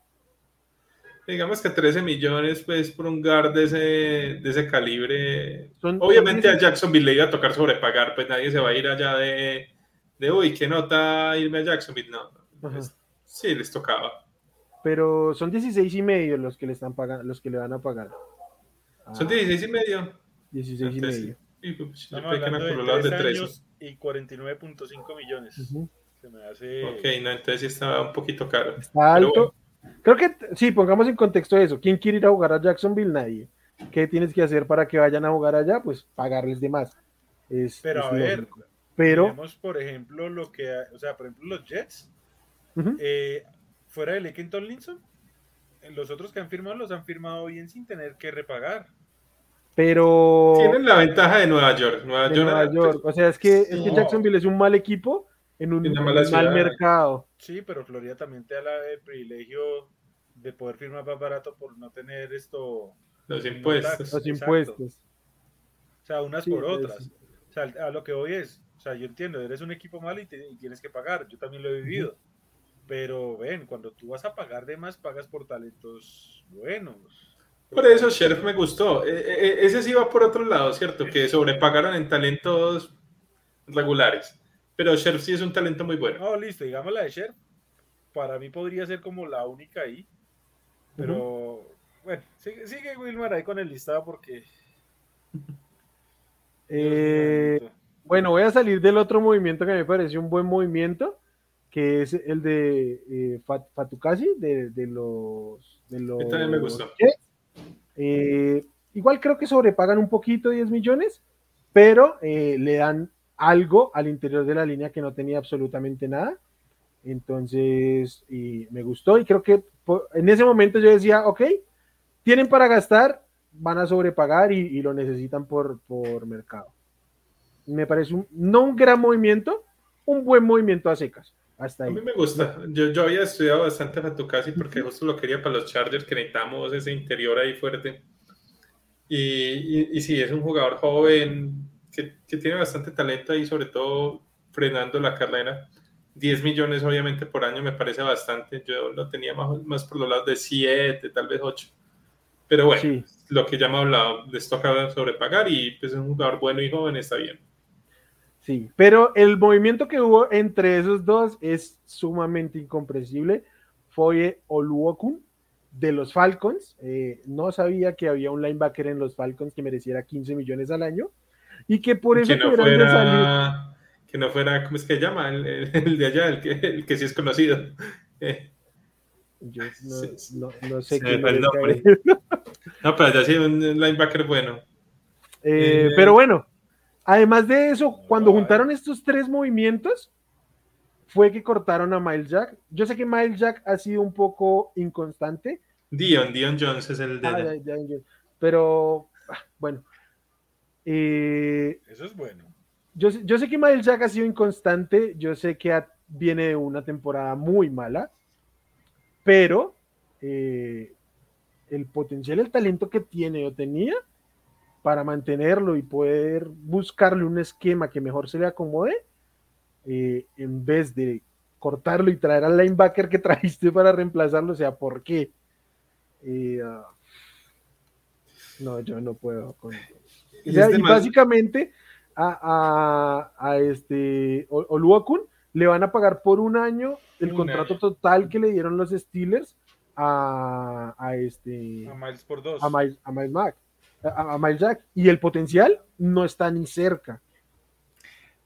Digamos que 13 millones, pues, por un guard de ese, de ese calibre. Obviamente a Jacksonville le iba a tocar sobrepagar, pues nadie se va a ir allá de, de uy, ¿qué nota irme a Jacksonville? No, pues, sí, les tocaba. Pero son 16 y medio los que le están pagando, los que le van a pagar. ¿Son 16 y medio? 16 y medio. Y, pues, Estamos hablando de 3 años y 49.5 millones. Se me hace... Ok, no, entonces sí está un poquito caro. Está alto. Creo que sí, pongamos en contexto eso. ¿Quién quiere ir a jugar a Jacksonville? Nadie. ¿Qué tienes que hacer para que vayan a jugar allá? Pues pagarles de más. Es, pero a ver, pero tenemos por ejemplo lo que, o sea, por ejemplo los Jets, eh, fuera de Lincoln Linson, los otros que han firmado los han firmado bien sin tener que repagar. Pero. Tienen la ventaja de Nueva York. Nueva, York, O sea, es que, es que Jacksonville es un mal equipo en un, mal mercado. Sí, pero Florida también te da el privilegio de poder firmar más barato por no tener esto. Los impuestos. Los impuestos. O sea, unas por otras. O sea, a lo que hoy es, o sea, yo entiendo, eres un equipo malo y, tienes que pagar, yo también lo he vivido. Pero ven, cuando tú vas a pagar de más, pagas por talentos buenos. Por eso Sheriff me gustó. E, e, e, ese sí va por otro lado, ¿cierto? Que sobrepagaron en talentos regulares. Pero Sheriff sí es un talento muy bueno. No, listo, digamos la de Sheriff. Para mí podría ser como la única ahí. Pero, bueno, sigue, sigue, Wilmar ahí con el listado porque... Eh, bueno, voy a salir del otro movimiento que me pareció un buen movimiento, que es el de eh, Fatukasi, de, los... De los también me gustó. Eh, igual creo que sobrepagan un poquito 10 millones, pero eh, le dan algo al interior de la línea que no tenía absolutamente nada. Entonces, me gustó y creo que en ese momento yo decía, ok, tienen para gastar, van a sobrepagar y, lo necesitan por, por, mercado. Me parece un, no un gran movimiento, un buen movimiento a secas. Hasta ahí. A mí me gusta. Yo, yo había estudiado bastante Fatukasi porque justo lo quería para los Chargers, que necesitamos ese interior ahí fuerte. Y, y, sí, es un jugador joven que, que, tiene bastante talento ahí, sobre todo frenando la carrera. 10 millones obviamente por año me parece bastante. Yo lo tenía más, más por los lados de 7, tal vez 8. Pero bueno, lo que ya ha hablado, les toca sobrepagar y pues es un jugador bueno y joven, está bien. Sí, pero el movimiento que hubo entre esos dos es sumamente incomprensible. Fue Oluokun de los Falcons. Eh, no sabía que había un linebacker en los Falcons que mereciera 15 millones al año y que por eso que no fuera, Que no fuera, ¿cómo es que se llama? El, de allá, el que, el que sí es conocido. Eh, yo no, no, sé qué el. No, pero ya sí un linebacker bueno. Eh, eh, pero bueno, además de eso, cuando juntaron estos tres movimientos, fue que cortaron a Miles Jack. Yo sé que Miles Jack ha sido un poco inconstante. Dion, Dion Jones es el de. Ah, pero, ah, bueno. Eh, eso es bueno. Yo, yo, sé que Miles Jack ha sido inconstante. Yo sé que viene de una temporada muy mala pero eh, el potencial, el talento que tiene o tenía para mantenerlo y poder buscarle un esquema que mejor se le acomode, eh, en vez de cortarlo y traer al linebacker que trajiste para reemplazarlo, o sea, ¿por qué? Eh, ah, no, yo no puedo. Y, básicamente a, a, a este Oluokun le van a pagar por un año el contrato total que le dieron los Steelers a, a este a Miles por dos. a Miles, a Miles Mac, a, Miles Jack. Y el potencial no está ni cerca.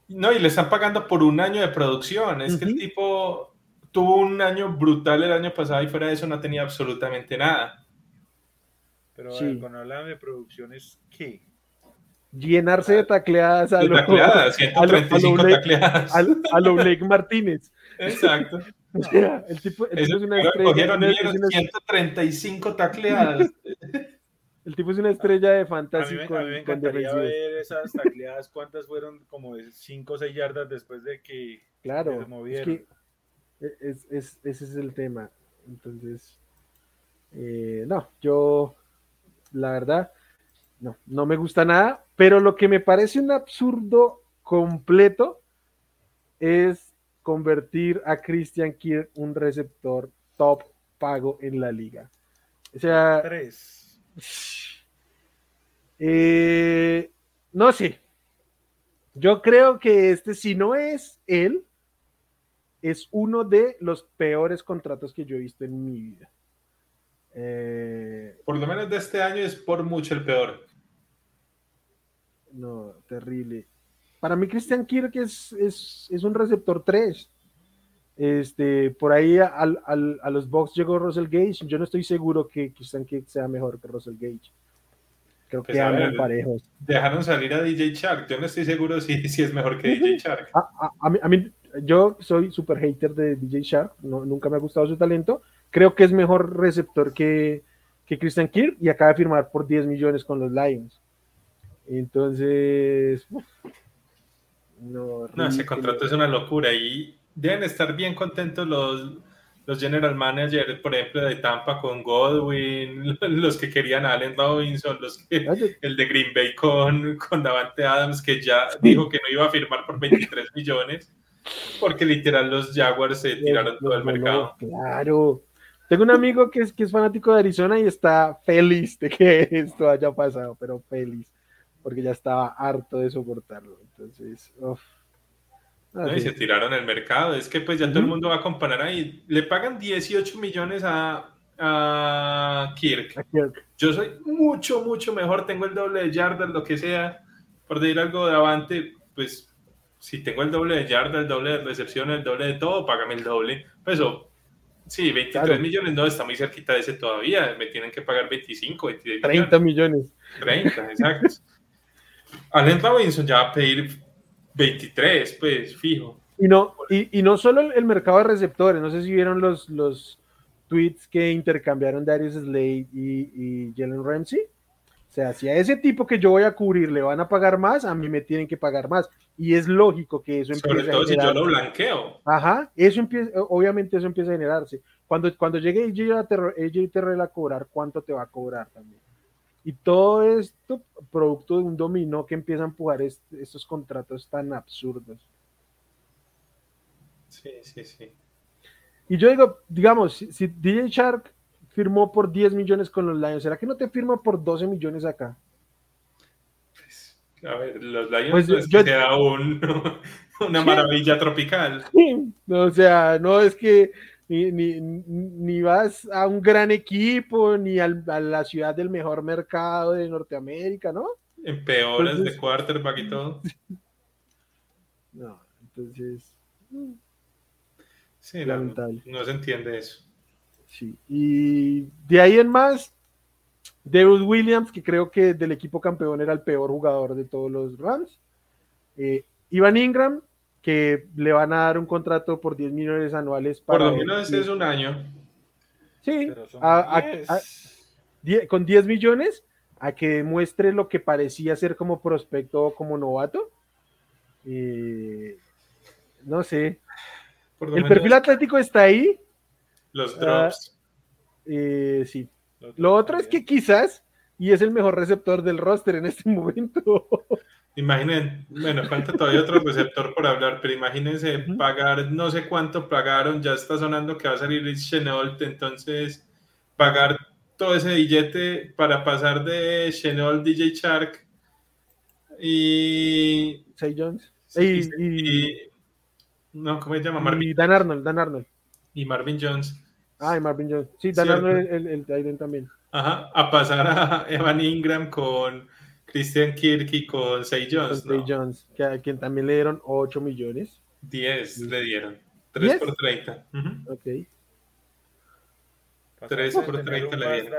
No y le están pagando por un año de producción. Es que el tipo tuvo un año brutal el año pasado y fuera de eso no tenía absolutamente nada. Pero sí. cuando hablan de producción es qué llenarse de tacleadas a lo, tacleadas, 135 a lo, tacleadas. A, lo Blake Martínez. Exacto. el tipo, el tipo es una estrella. 135 tacleadas. El tipo es una estrella de fantasy. A mí, me encantaría ver esas tacleadas, cuántas fueron como de 5 o 6 yardas después de que claro, se movieron. Es, es, ese es el tema. Entonces, eh, no, yo, la verdad, no, no me gusta nada, pero lo que me parece un absurdo completo es convertir a Christian Kirk un receptor top pago en la liga. O sea, Tres. Eh, no sé. Yo creo que este, si no es él, es uno de los peores contratos que yo he visto en mi vida. Eh, por lo menos de este año es por mucho el peor. No, terrible. Para mí, Christian Kirk es, es, un receptor 3. Este, por ahí al, al, a los Bucks llegó Russell Gage. Yo no estoy seguro que Christian Kirk sea mejor que Russell Gage. Creo pues que andan parejos. Dejaron salir a DJ Shark. Yo no estoy seguro si, si es mejor que DJ Shark. A, a, mí, a, mí, yo soy super hater de DJ Shark. No, nunca me ha gustado su talento. creo que es mejor receptor que, que Christian Kirk y acaba de firmar por 10 millones con los Lions. Entonces, no, ese contrato es una locura y deben estar bien contentos los, los general managers, por ejemplo, de Tampa con Godwin, los que querían a Allen Robinson, los que, el de Green Bay con, con Davante Adams, que ya dijo que no iba a firmar por 23 millones, porque literal los Jaguars se tiraron todo el mercado. Claro. Tengo un amigo que es, que es fanático de Arizona y está feliz de que esto haya pasado, pero feliz, porque ya estaba harto de soportarlo. Entonces, uff. y se tiraron el mercado. Es que pues ya todo el mundo va a comparar ahí. Le pagan 18 millones a, a, Kirk. Yo soy mucho, mucho mejor. Tengo el doble de yardas, lo que sea. Por decir algo de avante, pues si tengo el doble de yardas, el doble de recepción, el doble de todo, págame el doble. Pues eso, sí, 23 millones no está muy cerquita de ese todavía. Me tienen que pagar 25, 26 30 millones. 30, exacto. Allen Robinson ya va a pedir 23, pues, fijo. Y no, y, y no solo el, mercado de receptores, no sé si vieron los, los tweets que intercambiaron Darius Slade y, y Jalen Ramsey. O sea, si a ese tipo que yo voy a cubrir le van a pagar más, a mí me tienen que pagar más. Y es lógico que eso empiece Sobre todo si yo lo blanqueo. Ajá, eso empieza, obviamente eso empieza a generarse. Cuando, cuando llegue AJ Terrell a cobrar, ¿cuánto te va a cobrar también? Y todo esto producto de un dominó que empieza a empujar estos contratos tan absurdos. Sí, sí, sí. Y yo digo, digamos, si, DJ Shark firmó por 10 millones con los Lions, ¿será que no te firma por 12 millones acá? Pues, a ver, los Lions pues, no es que sea una maravilla tropical. o sea, no es que ni, ni, vas a un gran equipo, ni a la ciudad del mejor mercado de Norteamérica, ¿no? En peores de quarterback y todo. No, entonces. Sí, lamentable. No, se entiende eso. Sí, y de ahí en más, David Williams, que creo que del equipo campeón era el peor jugador de todos los Rams. Eh, Ivan Ingram, que le van a dar un contrato por 10 millones anuales. Para por lo menos es un año. Sí, con 10 millones a que demuestre lo que parecía ser como prospecto o como novato. no sé. El perfil atlético está ahí. Los drops. Eh, sí. Lo otro es que quizás, y es el mejor receptor del roster en este momento. Imaginen, bueno, falta todavía otro receptor por hablar, pero imagínense pagar, no sé cuánto pagaron, ya está sonando que va a salir Chenault, entonces pagar todo ese billete para pasar de Chenault, DJ Shark y... Say Jones. Y, no, ¿cómo se llama? Marvin. Dan Arnold, Dan Arnold. Y Marvin Jones. Ah, y Marvin Jones. Sí, Dan Arnold, el, el, el también. Ajá, a pasar a Evan Ingram con Christian Kirk con Say Jones. Con Jones, que a quien también le dieron 8 millones. 10 le dieron. 3 por 30. Ok. 3 por 30 le dieron.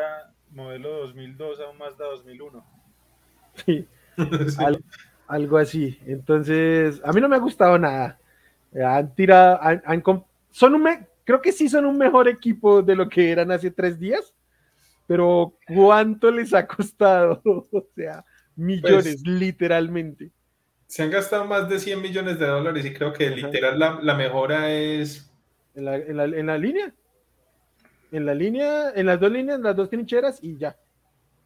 modelo 2002 a un Mazda 2001. Sí. algo, así. Entonces, a mí no me ha gustado nada. Han tirado, han, son un, creo que sí son un mejor equipo de lo que eran hace tres días, pero ¿cuánto les ha costado? o sea, millones, pues, literalmente. Se han gastado más de 100 millones de dólares y creo que literal la, mejora es... En la, en, la, en la, línea. En la línea, en las dos líneas, en las dos trincheras y ya.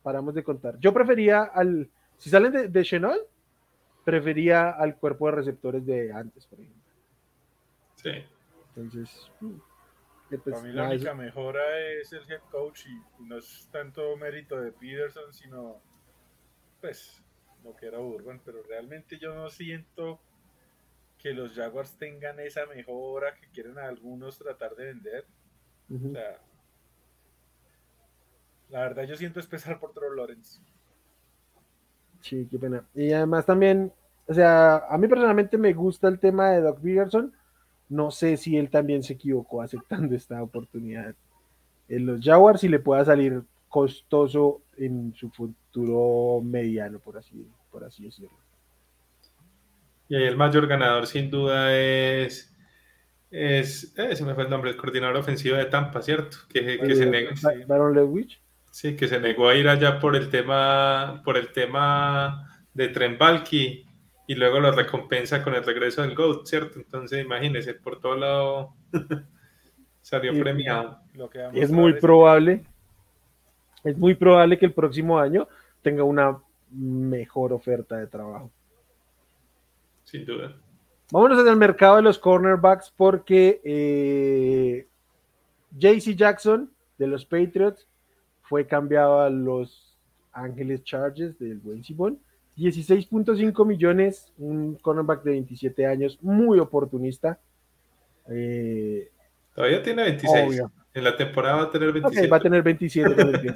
Paramos de contar. Yo prefería al... Si salen de, de Chenol, prefería al cuerpo de receptores de antes, por ejemplo. Sí. Entonces... Mm, pues, Para mí la única mejora es el head coach y no es tanto mérito de Peterson, sino pues lo que era Urban, pero realmente yo no siento que los Jaguars tengan esa mejora que quieren algunos tratar de vender. O sea, la verdad yo siento especial por Trevor Lawrence. Sí, qué pena. Y además también, o sea, a mí personalmente me gusta el tema de Doc Peterson. No sé si él también se equivocó aceptando esta oportunidad en los Jaguars y le pueda salir costoso en su futuro mediano, por así, por así decirlo. Y ahí el mayor ganador sin duda es es, ese me fue el nombre, el coordinador ofensivo de Tampa, ¿cierto? Que, que se negó, sí, que se negó a ir allá por el tema, por el tema de Trembalki y luego lo recompensa con el regreso del GOAT, ¿cierto? Entonces, imagínense, por todo lado salió premiado. es muy probable, es muy probable que el próximo año tenga una mejor oferta de trabajo. Sin duda. Vámonos al mercado de los cornerbacks porque eh, JC Jackson de los Patriots fue cambiado a los Ángeles Chargers del buen Simón. 16.5 millones, un cornerback de 27 años, muy oportunista. Eh, Todavía tiene 26. En la temporada va a tener 27. va a tener 27.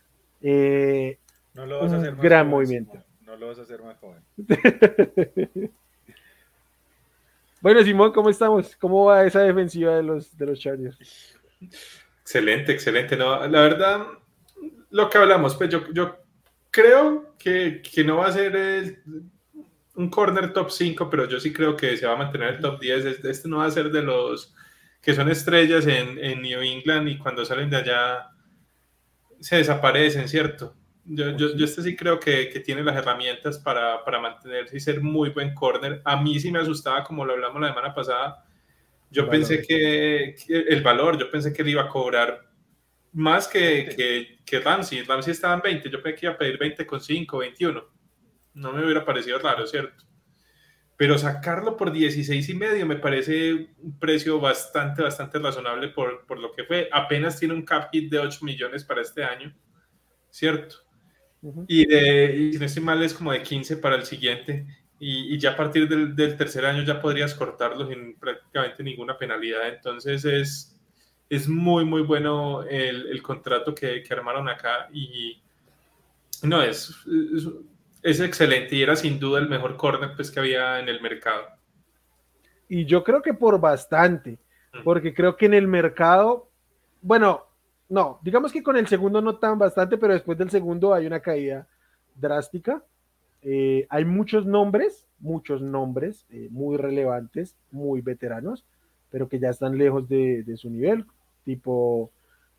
eh, no lo vas a hacer más gran movimiento. No lo vas a hacer más joven. Bueno, Simón, ¿cómo estamos? ¿Cómo va esa defensiva de los, de los Chargers? Excelente, excelente. No, la verdad, lo que hablamos, pues yo, yo creo que, que no va a ser un corner top 5, pero yo sí creo que se va a mantener el top 10. Este, este no va a ser de los que son estrellas en, en New England y cuando salen de allá se desaparecen, ¿cierto? Yo, yo, yo, este sí creo que, que tiene las herramientas para, para, mantenerse y ser muy buen corner. A mí sí me asustaba, como lo hablamos la semana pasada. Yo pensé que, el valor, yo pensé que él iba a cobrar más que, que, que Ramsey. Ramsey estaba en 20, yo pensé que iba a pedir 20 con 5, 21. No me hubiera parecido raro, ¿cierto? Pero sacarlo por 16 y medio me parece un precio bastante, bastante razonable por, por lo que fue. Apenas tiene un cap hit de 8 millones para este año, ¿cierto? y, de, y si no estoy mal es como de 15 para el siguiente. Y, y ya a partir del, del, tercer año ya podrías cortarlo sin prácticamente ninguna penalidad. Entonces es, es muy, muy bueno el, el contrato que, que, armaron acá. Y no, es, es, es, excelente y era sin duda el mejor corner pues, que había en el mercado. Y yo creo que por bastante, porque creo que en el mercado, bueno, no, digamos que con el segundo no tan bastante, pero después del segundo hay una caída drástica. Eh, hay muchos nombres, muchos nombres eh, muy relevantes, muy veteranos, pero que ya están lejos de, de su nivel, tipo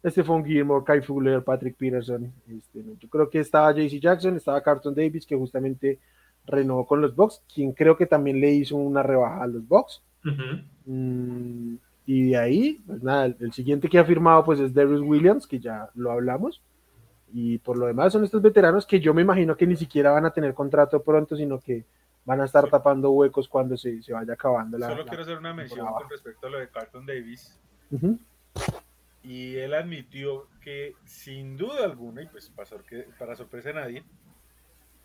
Stephon Gilmore, Kai Fuller, Patrick Peterson. Este, yo creo que estaba JC Jackson, estaba Carlton Davis, que justamente renovó con los Bucks, quien creo que también le hizo una rebaja a los Bucks. Uh -huh. mm, y de ahí, pues nada, el, el, siguiente que ha firmado pues es Darius Williams, que ya lo hablamos. Y por lo demás son estos veteranos que yo me imagino que ni siquiera van a tener contrato pronto, sino que van a estar sí. tapando huecos cuando se, se vaya acabando la. Solo la, quiero hacer una mención con respecto a lo de Carlton Davis. Uh -huh. Y él admitió que sin duda alguna, y pues para, sorpresa de nadie,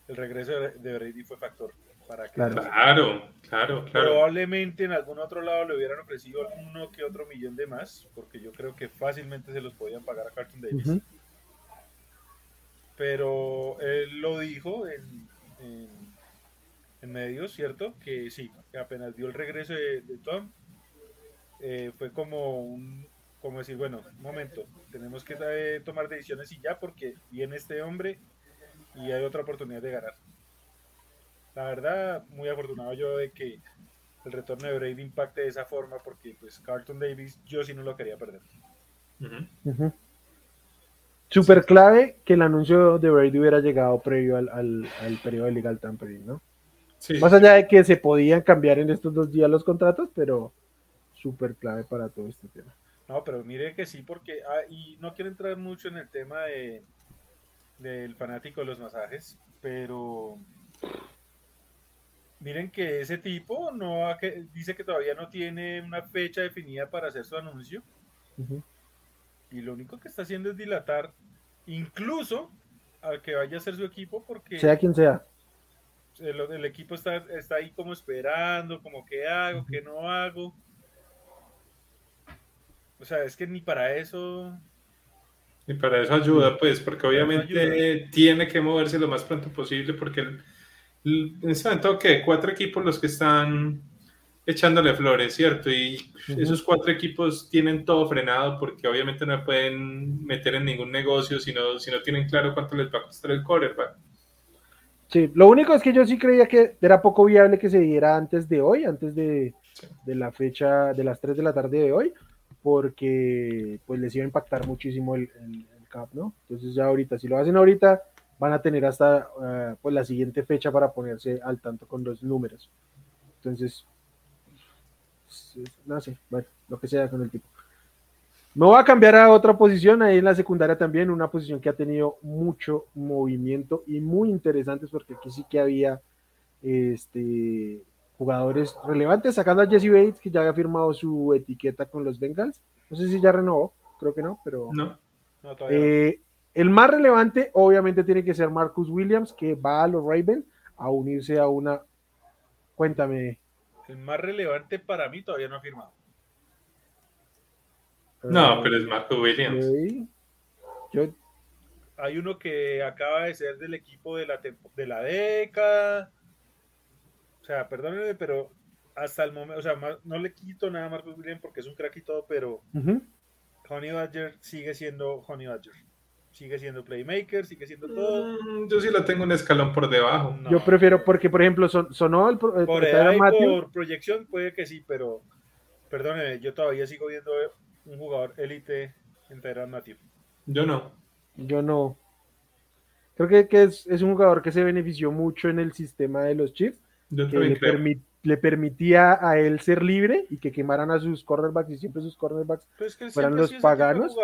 el regreso de Brady fue factor. Para que claro. claro, claro, claro. Probablemente en algún otro lado le hubieran ofrecido uno que otro millón de más, porque yo creo que fácilmente se los podían pagar a Carlton Davis. Uh -huh. Pero él lo dijo en, en, en, medios, ¿cierto? Que sí, que apenas dio el regreso de, de Tom, eh, fue como un, como decir, bueno, momento, tenemos que eh, tomar decisiones y ya, porque viene este hombre y hay otra oportunidad de ganar la verdad, muy afortunado yo de que el retorno de Brady impacte de esa forma, porque pues Carlton Davis yo sí no lo quería perder. Uh -huh. Uh -huh. Super clave que el anuncio de Brady hubiera llegado previo al, al, al periodo de legal tampering, ¿no? Sí. Más allá de que se podían cambiar en estos dos días los contratos, pero súper clave para todo este tema. No, pero mire que sí, porque, ah, y no quiero entrar mucho en el tema de del fanático de los masajes, pero Miren que ese tipo no ha, que, dice que todavía no tiene una fecha definida para hacer su anuncio. Uh -huh. Y lo único que está haciendo es dilatar incluso al que vaya a ser su equipo porque... Sea quien sea. El, el equipo está, está, ahí como esperando, como qué hago, qué no hago. O sea, es que ni para eso... Ni para eso ayuda, pues, porque obviamente tiene que moverse lo más pronto posible porque... El en este momento que cuatro equipos los que están echándole flores, ¿cierto? Y uh -huh. esos cuatro equipos tienen todo frenado porque obviamente no pueden meter en ningún negocio si no, si no tienen claro cuánto les va a costar el quarterback. Sí, lo único es que yo sí creía que era poco viable que se diera antes de hoy, antes de, de la fecha de las 3 de la tarde de hoy, porque pues les iba a impactar muchísimo el, cap, ¿no? Entonces ya ahorita, si lo hacen ahorita, van a tener hasta eh, pues la siguiente fecha para ponerse al tanto con los números. Entonces, no sé, bueno, lo que sea con el tipo. Me voy a cambiar a otra posición, ahí en la secundaria también, una posición que ha tenido mucho movimiento y muy interesantes porque aquí sí que había este, jugadores relevantes, sacando a Jesse Bates, que ya había firmado su etiqueta con los Bengals. No sé si ya renovó, creo que no, pero... No. Eh, el más relevante, obviamente, tiene que ser Marcus Williams, que va a los Ravens a unirse a una. Cuéntame. El más relevante para mí todavía no ha firmado. No, pero es Marco Williams. Hay uno que acaba de ser del equipo de la, de la década. O sea, perdónenme, pero hasta el momento, o sea, no le quito nada a Marcos Williams porque es un crack y todo, pero Honey Badger sigue siendo Honey Badger. Sigue siendo playmaker, sigue siendo todo. Mm, yo sí lo tengo un escalón por debajo. Yo prefiero, porque por ejemplo, sonó el, por, por proyección puede que sí, pero perdóneme, yo todavía sigo viendo un jugador élite en Tyrant Matthew. Yo no. Yo no. Creo que, que es, es, un jugador que se benefició mucho en el sistema de los Chiefs. Yo que le, le, permitía a él ser libre y que quemaran a sus cornerbacks y siempre sus cornerbacks pues fueran los paganos.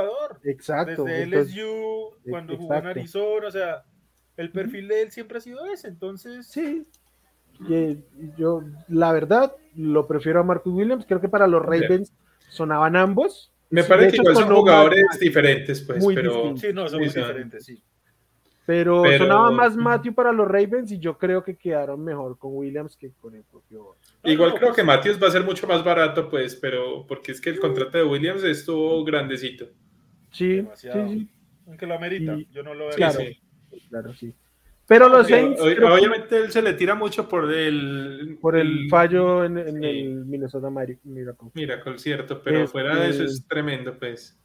Exacto. Desde LSU, cuando jugó en Arizona, o sea, el perfil de él siempre ha sido ese, entonces. Sí. yo, la verdad, lo prefiero a Marcus Williams. Creo que para los Ravens sonaban ambos. Me parece que son jugadores diferentes, pues, pero. Sí, no, son muy diferentes, sí. Pero, sonaba más Matthew para los Ravens y yo creo que quedaron mejor con Williams que con el propio. Igual creo que Matthews va a ser mucho más barato, pues, pero porque es que el contrato de Williams estuvo grandecito. Sí, sí, Aunque lo amerita, yo no lo veo. Claro, claro, sí. Pero los Saints. Obviamente él se le tira mucho por el. Por el, fallo en, el Minnesota Miracle. Miracle, cierto, pero fuera de eso es tremendo, pues.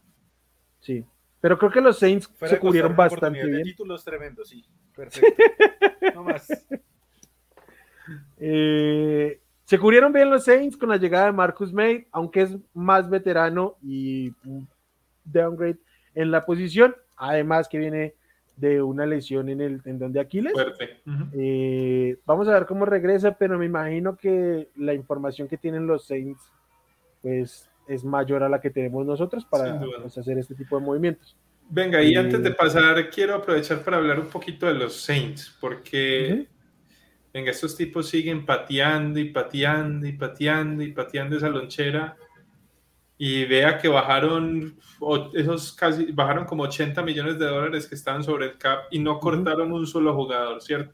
Sí. Pero creo que los Saints se cubrieron bastante bien. títulos tremendos, sí. Perfecto. no más. Eh, se cubrieron bien los Saints con la llegada de Marcus May, aunque es más veterano y downgrade en la posición. Además que viene de una lesión en el tendón de Aquiles. Eh, vamos a ver cómo regresa, pero me imagino que la información que tienen los Saints pues es mayor a la que tenemos nosotros para pues, hacer este tipo de movimientos. Venga, y antes de pasar, quiero aprovechar para hablar un poquito de los Saints, porque venga, estos tipos siguen pateando y pateando y pateando y pateando esa lonchera y vea que bajaron esos casi bajaron como 80 millones de dólares que estaban sobre el cap y no cortaron un solo jugador, ¿cierto?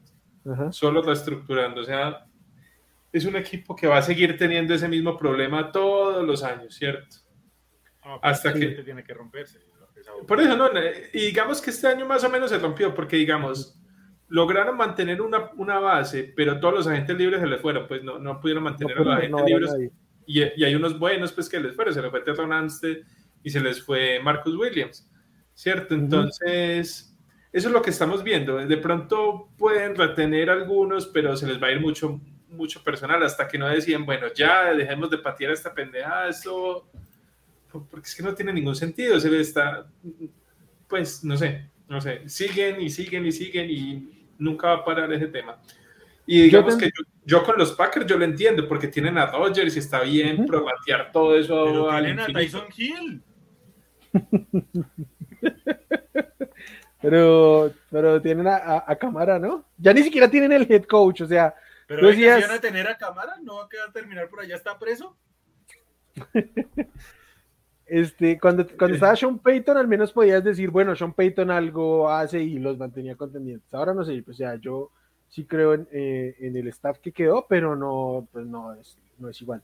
Solo reestructurando, o sea, es un equipo que va a seguir teniendo ese mismo problema todos los años, ¿cierto? Ah, pues Hasta que tiene que romperse. Por eso no, y digamos que este año más o menos se rompió porque digamos lograron mantener una, una base, pero todos los agentes libres se les fueron, pues no, no pudieron mantener a los agentes libres y, hay unos buenos pues que les fueron, se les fue Terron Anstead y se les fue Marcus Williams, ¿cierto? Entonces, eso es lo que estamos viendo. De pronto pueden retener algunos, pero se les va a ir mucho, mucho personal hasta que no deciden, bueno, ya dejemos de patear esta pendejada, eso, porque es que no tiene ningún sentido, se le está, pues, no sé, no sé, siguen y siguen y siguen y nunca va a parar ese tema. Y digamos que yo, con los Packers yo lo entiendo, porque tienen a Rodgers y está bien uh todo eso. Pero tienen a Tyson Hill. pero, pero tienen a, a, Camara, ¿no? Ya ni siquiera tienen el head coach, o sea. Pero decías... a tener a Camara, ¿no va a quedar terminar por allá? ¿Está preso? este, cuando, cuando estaba Sean Payton, al menos podías decir, bueno, Sean Payton algo hace y los mantenía contendientes. Ahora no sé, pues, o sea, yo sí creo eh, en, el staff que quedó, pero no, pues no es, no es igual.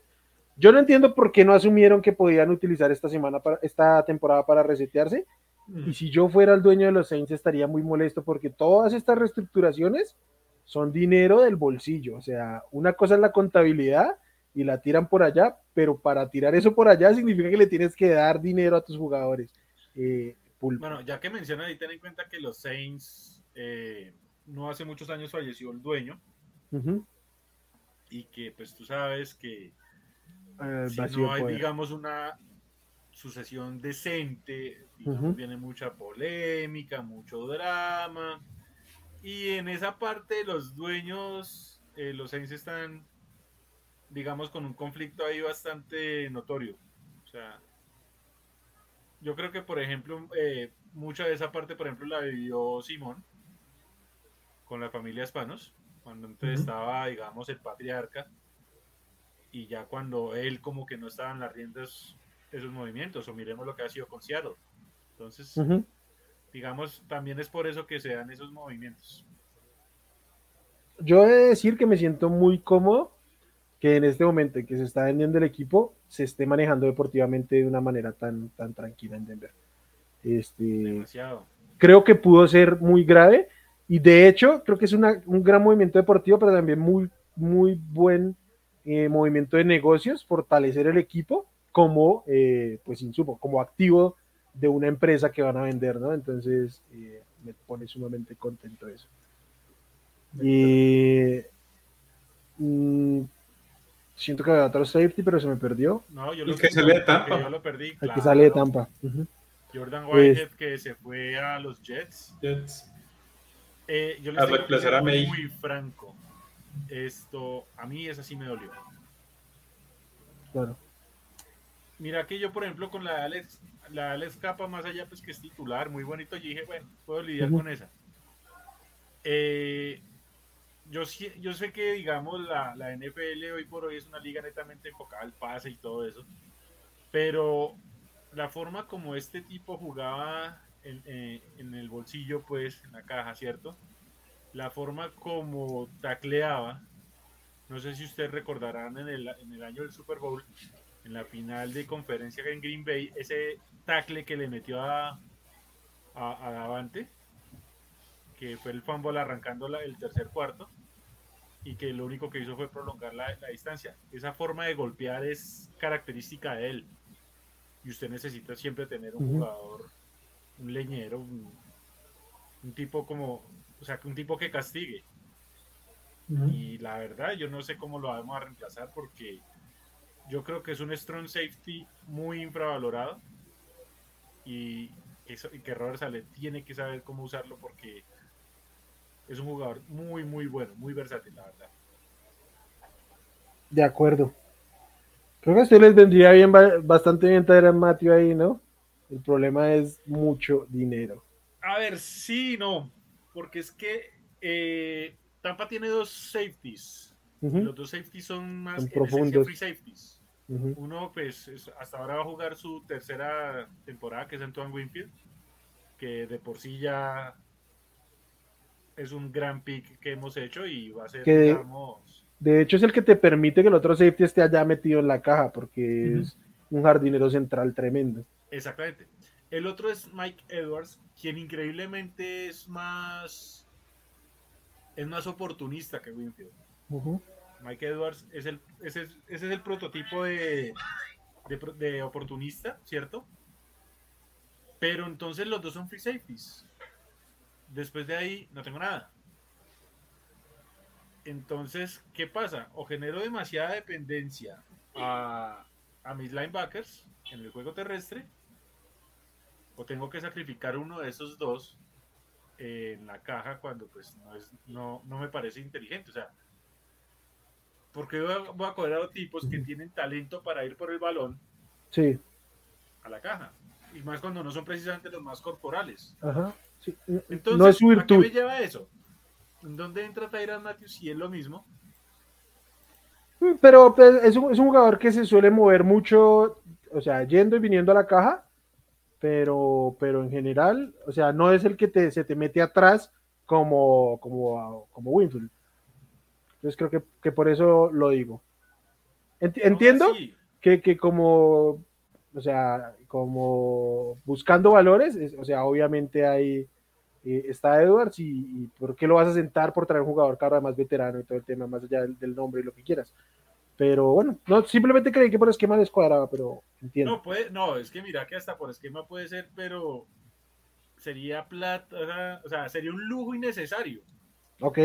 Yo no entiendo por qué no asumieron que podían utilizar esta semana para, esta temporada para resetearse. Mm. Y si yo fuera el dueño de los Saints estaría muy molesto porque todas estas reestructuraciones son dinero del bolsillo. O sea, una cosa es la contabilidad y la tiran por allá, pero para tirar eso por allá significa que le tienes que dar dinero a tus jugadores. Eh, bueno, ya que mencionas ahí, ten en cuenta que los Saints eh, no hace muchos años falleció el dueño y que pues tú sabes que si no hay, digamos, una sucesión decente, viene mucha polémica, mucho drama. Y en esa parte los dueños, eh, los Saints están, digamos, con un conflicto ahí bastante notorio. O sea, yo creo que, por ejemplo, eh, mucha de esa parte, por ejemplo, la vivió Simón con la familia Hispanos, cuando entonces estaba, digamos, el patriarca, y ya cuando él como que no estaba en las riendas esos movimientos, o miremos lo que ha sido con Seattle. Entonces, digamos, también es por eso que se dan esos movimientos. Yo he de decir que me siento muy cómodo que en este momento en que se está vendiendo el equipo, se esté manejando deportivamente de una manera tan, tan tranquila en Denver. Este, Creo que pudo ser muy grave y de hecho creo que es un gran movimiento deportivo, pero también muy, muy buen eh, movimiento de negocios, fortalecer el equipo como, eh, pues, insumo, como activo de una empresa que van a vender, ¿no? Entonces, eh, me pone sumamente contento eso. Y mm, siento que había otro safety, pero se me perdió. No, yo lo, que sale de Tampa. Yo lo perdí. El que sale de Tampa. Jordan Whitehead que se fue a los Jets. Jets. Eh, yo le a reemplazar a May. Muy franco. Esto, a mí esa sí me dolió. Claro. Mira que yo, por ejemplo, con la Alex, la Alex Capa, más allá, pues que es titular, muy bonito, yo dije, bueno, puedo lidiar con esa. Eh, yo, yo sé que, digamos, la, la, NFL hoy por hoy es una liga netamente enfocada al pase y todo eso, pero la forma como este tipo jugaba en, eh, en, el bolsillo, pues, en la caja, ¿cierto? La forma como tacleaba, no sé si ustedes recordarán en el, en el año del Super Bowl, en la final de conferencia en Green Bay, ese tackle que le metió a, a, a Davante, que fue el fumble arrancando el tercer cuarto y que lo único que hizo fue prolongar la, distancia. Esa forma de golpear es característica de él. Y usted necesita siempre tener un jugador, un leñero, un, tipo como, o sea, un tipo que castigue. Y la verdad, yo no sé cómo lo vamos a reemplazar porque yo creo que es un strong safety muy infravalorado y, eso, y que Robert Sale tiene que saber cómo usarlo porque es un jugador muy, muy bueno, muy versátil, la verdad. De acuerdo. Creo que a usted les vendría bien, bastante bien traer a Matthew ahí, ¿no? El problema es mucho dinero. A ver, sí, no, porque es que eh, Tampa tiene dos safeties. Los dos safeties son más profundos. free safeties. Uno, pues, hasta ahora va a jugar su tercera temporada, que es Antoine Winfield, que de por sí ya es un gran pick que hemos hecho y va a ser, que, De hecho, es el que te permite que el otro safety esté allá metido en la caja, porque es un jardinero central tremendo. Exactamente. El otro es Mike Edwards, quien increíblemente es más es más oportunista que Winfield. Mike Edwards es el, ese, es el prototipo de, de, de, oportunista, ¿cierto? Pero entonces los dos son free safeties. Después de ahí no tengo nada. Entonces, ¿qué pasa? O genero demasiada dependencia a, mis linebackers en el juego terrestre, o tengo que sacrificar uno de esos dos en la caja cuando pues no, es, no, no me parece inteligente. O sea, porque voy a, coger a los tipos que tienen talento para ir por el balón sí. a la caja? Y más cuando no son precisamente los más corporales. Ajá. Entonces, no es. ¿a qué me lleva eso? ¿En dónde entra Tyron Matthews si es lo mismo? Pero pues, es, un, es, un, jugador que se suele mover mucho, o sea, yendo y viniendo a la caja, pero, pero en general, o sea, no es el que te, se te mete atrás como, como, como Winfield. Entonces creo que, que por eso lo digo. Entiendo que, que, como, o sea, como buscando valores, o sea, obviamente hay, eh, está Edwards y, por qué lo vas a sentar por traer un jugador cada más veterano y todo el tema, más allá del, nombre y lo que quieras. Pero bueno, no, simplemente creí que por esquema les cuadraba, pero entiendo. No, puede, no, es que mira que hasta por esquema puede ser, pero sería plata, o sea, sería un lujo innecesario. Ok.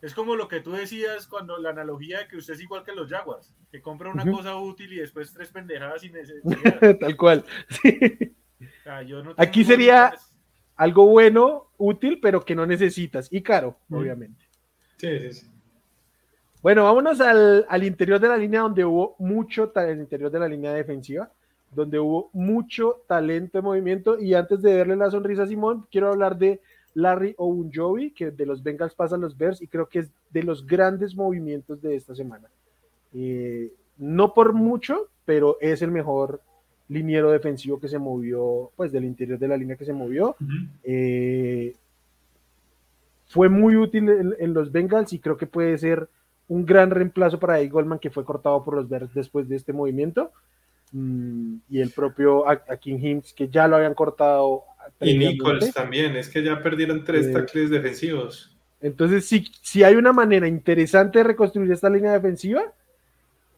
Es como lo que tú decías cuando la analogía de que usted es igual que los Jaguars. que compra una cosa útil y después tres pendejadas sin necesidad. Tal cual. Aquí sería algo bueno, útil, pero que no necesitas y caro, obviamente. Sí, sí, sí. Bueno, vámonos al, al, interior de la línea donde hubo mucho, el interior de la línea defensiva, donde hubo mucho talento de movimiento. Y antes de verle la sonrisa a Simón, quiero hablar de Larry Ounjobi, que de los Bengals pasa a los Bears, y creo que es de los grandes movimientos de esta semana. Eh, no por mucho, pero es el mejor liniero defensivo que se movió, pues del interior de la línea que se movió. Eh, fue muy útil en, los Bengals y creo que puede ser un gran reemplazo para Eddie Goldman que fue cortado por los Bears después de este movimiento. Mm, y el propio Akin Hims que ya lo habían cortado. Y Nichols también, es que ya perdieron tres eh, tackles defensivos. Entonces, si, si hay una manera interesante de reconstruir esta línea defensiva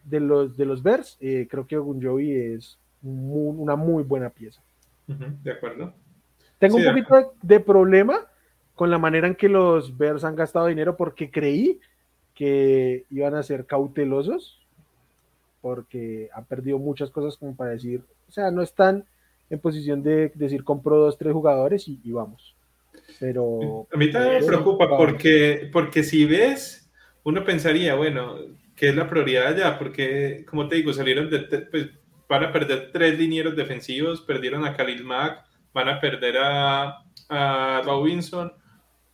de los, de los Bears, eh, creo que Ogunjobi es una muy buena pieza. de acuerdo. Tengo un poquito de, problema con la manera en que los Bears han gastado dinero porque creí que iban a ser cautelosos porque han perdido muchas cosas como para decir, o sea, no están en posición de decir compro dos, tres jugadores y, vamos. Pero... A mí también me preocupa porque, porque si ves, uno pensaría, bueno, ¿qué es la prioridad ya? Porque, como te digo, salieron de, pues, van a perder tres linieros defensivos, perdieron a Khalil Mack, van a perder a, a Robinson,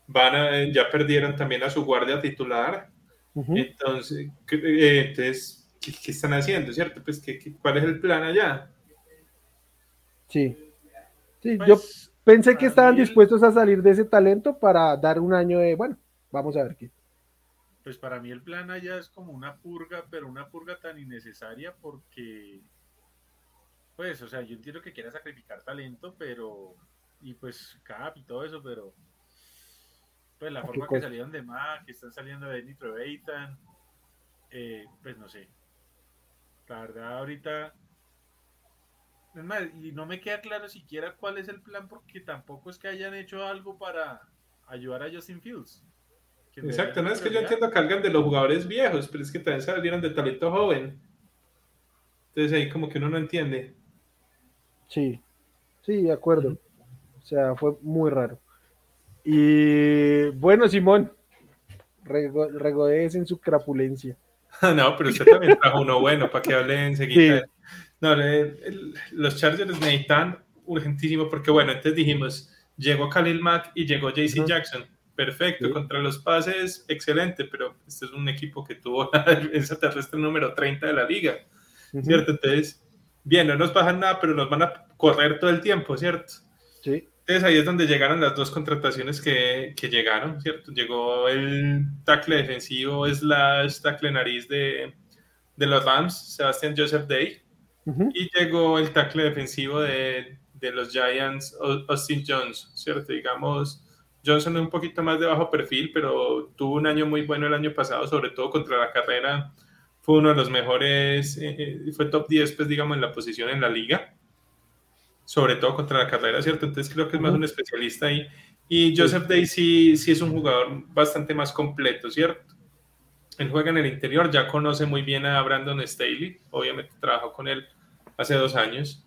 van a, ya perdieron también a su guardia titular. Entonces, eh, entonces ¿qué, están haciendo, cierto? Pues, ¿qué, cuál es el plan allá? Sí. Sí, yo pues, pensé que estaban dispuestos a salir de ese talento para dar un año de, bueno, vamos a ver qué. Pues para mí el plan allá es como una purga, pero una purga tan innecesaria porque pues, o sea, yo entiendo que quiera sacrificar talento, pero, y pues cap y todo eso, pero, pues la forma que salieron de Mac, que están saliendo de Nitro Beitan, eh, pues no sé. La verdad, ahorita, es más, y no me queda claro siquiera cuál es el plan, porque tampoco es que hayan hecho algo para ayudar a Justin Fields. Exacto, no es que yo entiendo que de los jugadores viejos, pero es que también salieron de talento joven. Entonces ahí como que uno no entiende. Sí, sí, de acuerdo. O sea, fue muy raro. Y bueno, Simón, regodees en su crapulencia. no, pero usted también trajo uno bueno para que hable enseguida. No, los Chargers necesitan urgentísimo porque, bueno, antes dijimos, llegó Khalil Mack y llegó JC Jackson. Perfecto, contra los pases, excelente, pero este es un equipo que tuvo la defensa terrestre número 30 de la liga, ¿cierto? Entonces, bien, no nos bajan nada, pero nos van a correr todo el tiempo, ¿cierto? Sí. Entonces ahí es donde llegaron las dos contrataciones que, que llegaron, ¿cierto? Llegó el tackle defensivo slash tackle nariz de, de los Rams, Sebastian Joseph Day, y llegó el tackle defensivo de, de los Giants, Austin Jones, ¿cierto? Digamos, Johnson es un poquito más de bajo perfil, pero tuvo un año muy bueno el año pasado, sobre todo contra la carrera fue uno de los mejores, eh, eh, fue top 10, pues digamos, en la posición en la liga, sobre todo contra la carrera, ¿cierto? Entonces creo que es más un especialista ahí. Y Joseph Day sí, sí es un jugador bastante más completo, ¿cierto? Él juega en el interior, ya conoce muy bien a Brandon Staley, obviamente trabajó con él hace dos años.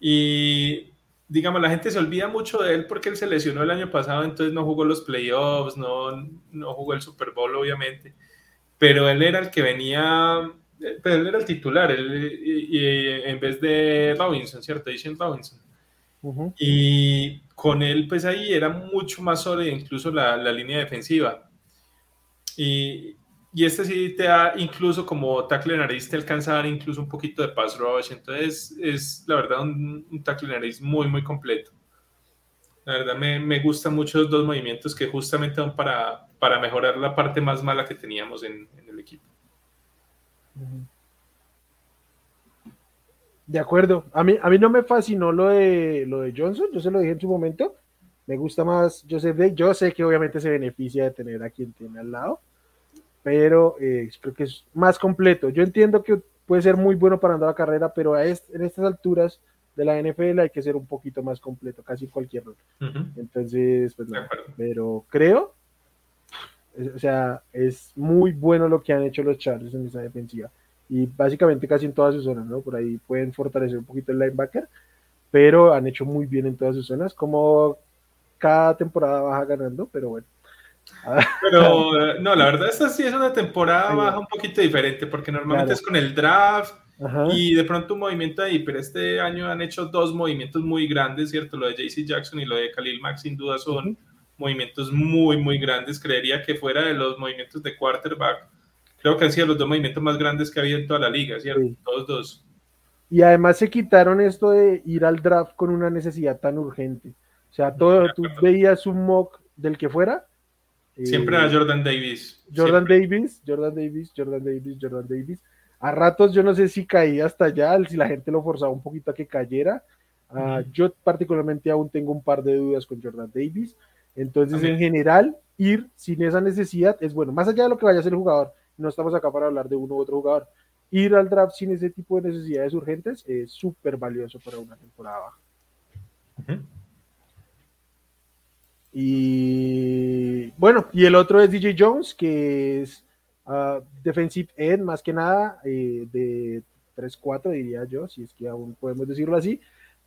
Y digamos, la gente se olvida mucho de él porque él se lesionó el año pasado, entonces no jugó los playoffs, no, no jugó el Super Bowl, obviamente pero él era el que venía, pero él era el titular, y, en vez de Robinson, ¿cierto? Dicen Robinson. Y con él, pues ahí era mucho más sólida incluso la, la línea defensiva. Y, y, este sí te da, incluso como tackle nariz, te alcanza a dar incluso un poquito de pass rush. Entonces, es la verdad un, un tackle nariz muy, muy completo. La verdad me, me gustan mucho los dos movimientos que justamente van para, para mejorar la parte más mala que teníamos en, el equipo. De acuerdo. A mí, a mí no me fascinó lo de, lo de Johnson, yo se lo dije en su momento. Me gusta más Joseph Day. Yo sé que obviamente se beneficia de tener a quien tiene al lado, pero eh, creo que es más completo. Yo entiendo que puede ser muy bueno para andar la carrera, pero a en estas alturas de la NFL hay que ser un poquito más completo, casi cualquier otro. Entonces, pues no, pero creo, o sea, es muy bueno lo que han hecho los Chargers en esa defensiva. y básicamente casi en todas sus zonas, ¿no? Por ahí pueden fortalecer un poquito el linebacker, pero han hecho muy bien en todas sus zonas, como cada temporada baja ganando, pero bueno. Pero no, la verdad, esta sí es una temporada baja un poquito diferente, porque normalmente es con el draft y de pronto un movimiento ahí, pero este año han hecho dos movimientos muy grandes, ¿cierto? Lo de JC Jackson y lo de Khalil Mack, sin duda son movimientos muy, muy grandes. Creería que fuera de los movimientos de quarterback, creo que han sido los dos movimientos más grandes que ha habido en toda la liga, ¿cierto? Todos dos. Y además se quitaron esto de ir al draft con una necesidad tan urgente. O sea, todo, tú veías un mock del que fuera. Siempre era Jordan Davis. Jordan Davis, Jordan Davis, Jordan Davis, Jordan Davis. A ratos yo no sé si caía hasta allá, si la gente lo forzaba un poquito a que cayera. Ah, yo particularmente aún tengo un par de dudas con Jordan Davis. Entonces, en general, ir sin esa necesidad es bueno. Más allá de lo que vaya a hacer el jugador, no estamos acá para hablar de uno u otro jugador. Ir al draft sin ese tipo de necesidades urgentes es súper valioso para una temporada baja. Y bueno, y el otro es DJ Jones, que es uh, defensive end más que nada, eh, de 3-4 diría yo, si es que aún podemos decirlo así.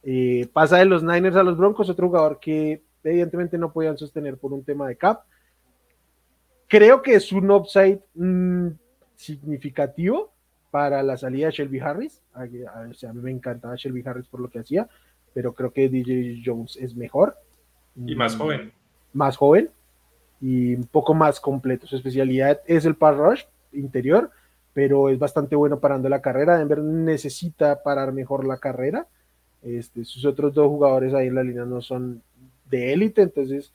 Eh, pasa de los Niners a los Broncos, otro jugador que evidentemente no podían sostener por un tema de cap. Creo que es un upside mm, significativo para la salida de Shelby Harris. A, mí me encantaba Shelby Harris por lo que hacía, pero creo que DJ Jones es mejor. Y más joven. Más joven y un poco más completo. Su especialidad es el pass rush interior, pero es bastante bueno parando la carrera. Denver necesita parar mejor la carrera. Este, sus otros dos jugadores ahí en la línea no son de élite, entonces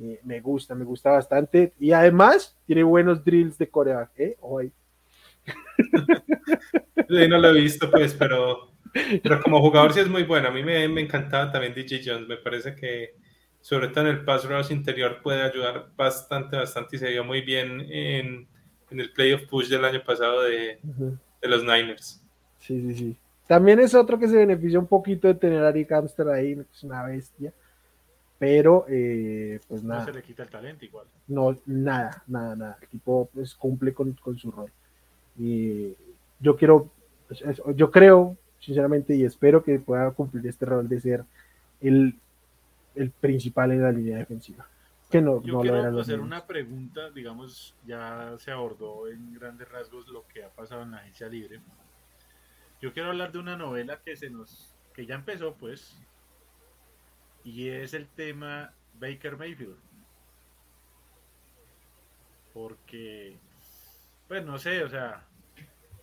eh, me gusta, me gusta bastante. Y además tiene buenos drills de Corea, ¿eh? Hoy. no lo he visto, pues, pero, pero como jugador sí es muy bueno. A mí me, me encantaba también DJ Jones, me parece que sobre todo en el pass rush interior puede ayudar bastante, bastante y se vio muy bien en, en el playoff push del año pasado de, de, los Niners. Sí, sí, sí. También es otro que se beneficia un poquito de tener a Rick Amster ahí, es una bestia. Pero, eh, pues nada. No se le quita el talento igual. No, nada, nada, nada. El tipo pues, cumple con, con su rol. Y yo quiero, pues, yo creo, sinceramente, y espero que pueda cumplir este rol de ser el, el principal en la línea defensiva. Que no, yo quiero hacer una pregunta, digamos, ya se abordó en grandes rasgos lo que ha pasado en la agencia libre. Yo quiero hablar de una novela que se nos, que ya empezó, pues, y es el tema Baker Mayfield. Porque, pues no sé, o sea,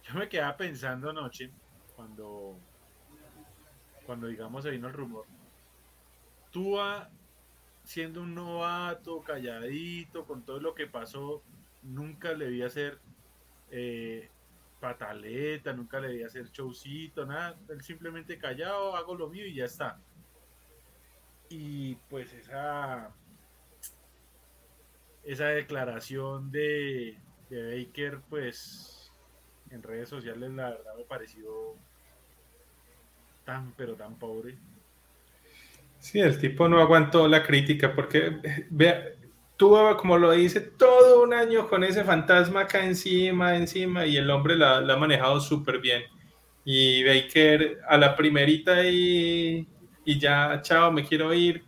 yo me quedaba pensando anoche cuando, cuando digamos se vino el rumor. Tua, siendo un novato, calladito, con todo lo que pasó, nunca le vi hacer eh, pataleta, nunca le vi hacer showcito, nada. Él simplemente callado, hago lo mío y ya está. Y pues esa, esa declaración de, Baker, pues en redes sociales la verdad me pareció tan, pero tan pobre. Sí, el tipo no aguantó la crítica porque, vea, tuvo, como lo dice, todo un año con ese fantasma acá encima, encima, y el hombre la, la ha manejado súper bien. Y Baker a la primerita y y ya, chao, me quiero ir.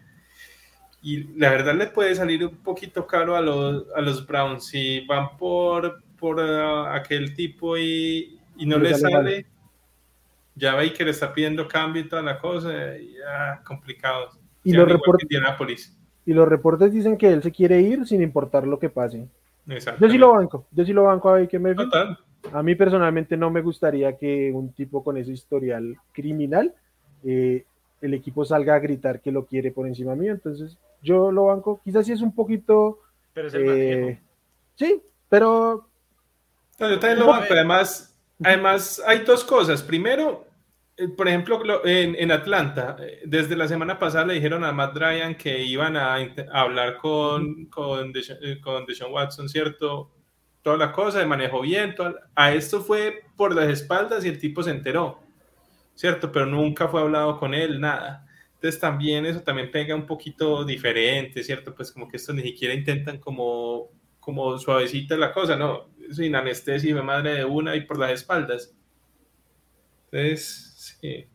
Y la verdad le puede salir un poquito caro a los, a los Browns. Si van por, por uh, aquel tipo y, y no le sale, ya Baker está pidiendo cambio y toda la cosa, ya complicado. Y los, reportes, y los reportes dicen que él se quiere ir sin importar lo que pase. Yo sí lo banco, yo sí lo banco a Baker A mí personalmente no me gustaría que un tipo con ese historial criminal eh, el equipo salga a gritar que lo quiere por encima mío. Entonces, yo lo banco. Quizás sí es un poquito. Pero es el eh, Sí, pero. yo también lo banco. Además, además, hay dos cosas. Primero, eh, por ejemplo, en, Atlanta, eh, desde la semana pasada le dijeron a Matt Ryan que iban a, hablar con, con, con Deshaun Watson, ¿cierto? Toda la cosa, de manejo bien. a esto fue por las espaldas y el tipo se enteró. ¿cierto? Pero nunca fue hablado con él, nada. Entonces también eso también pega un poquito diferente, ¿cierto? Pues como que esto ni siquiera intentan como, como suavecita la cosa, no, sin anestesia y me madre de una y por las espaldas. Entonces, sí.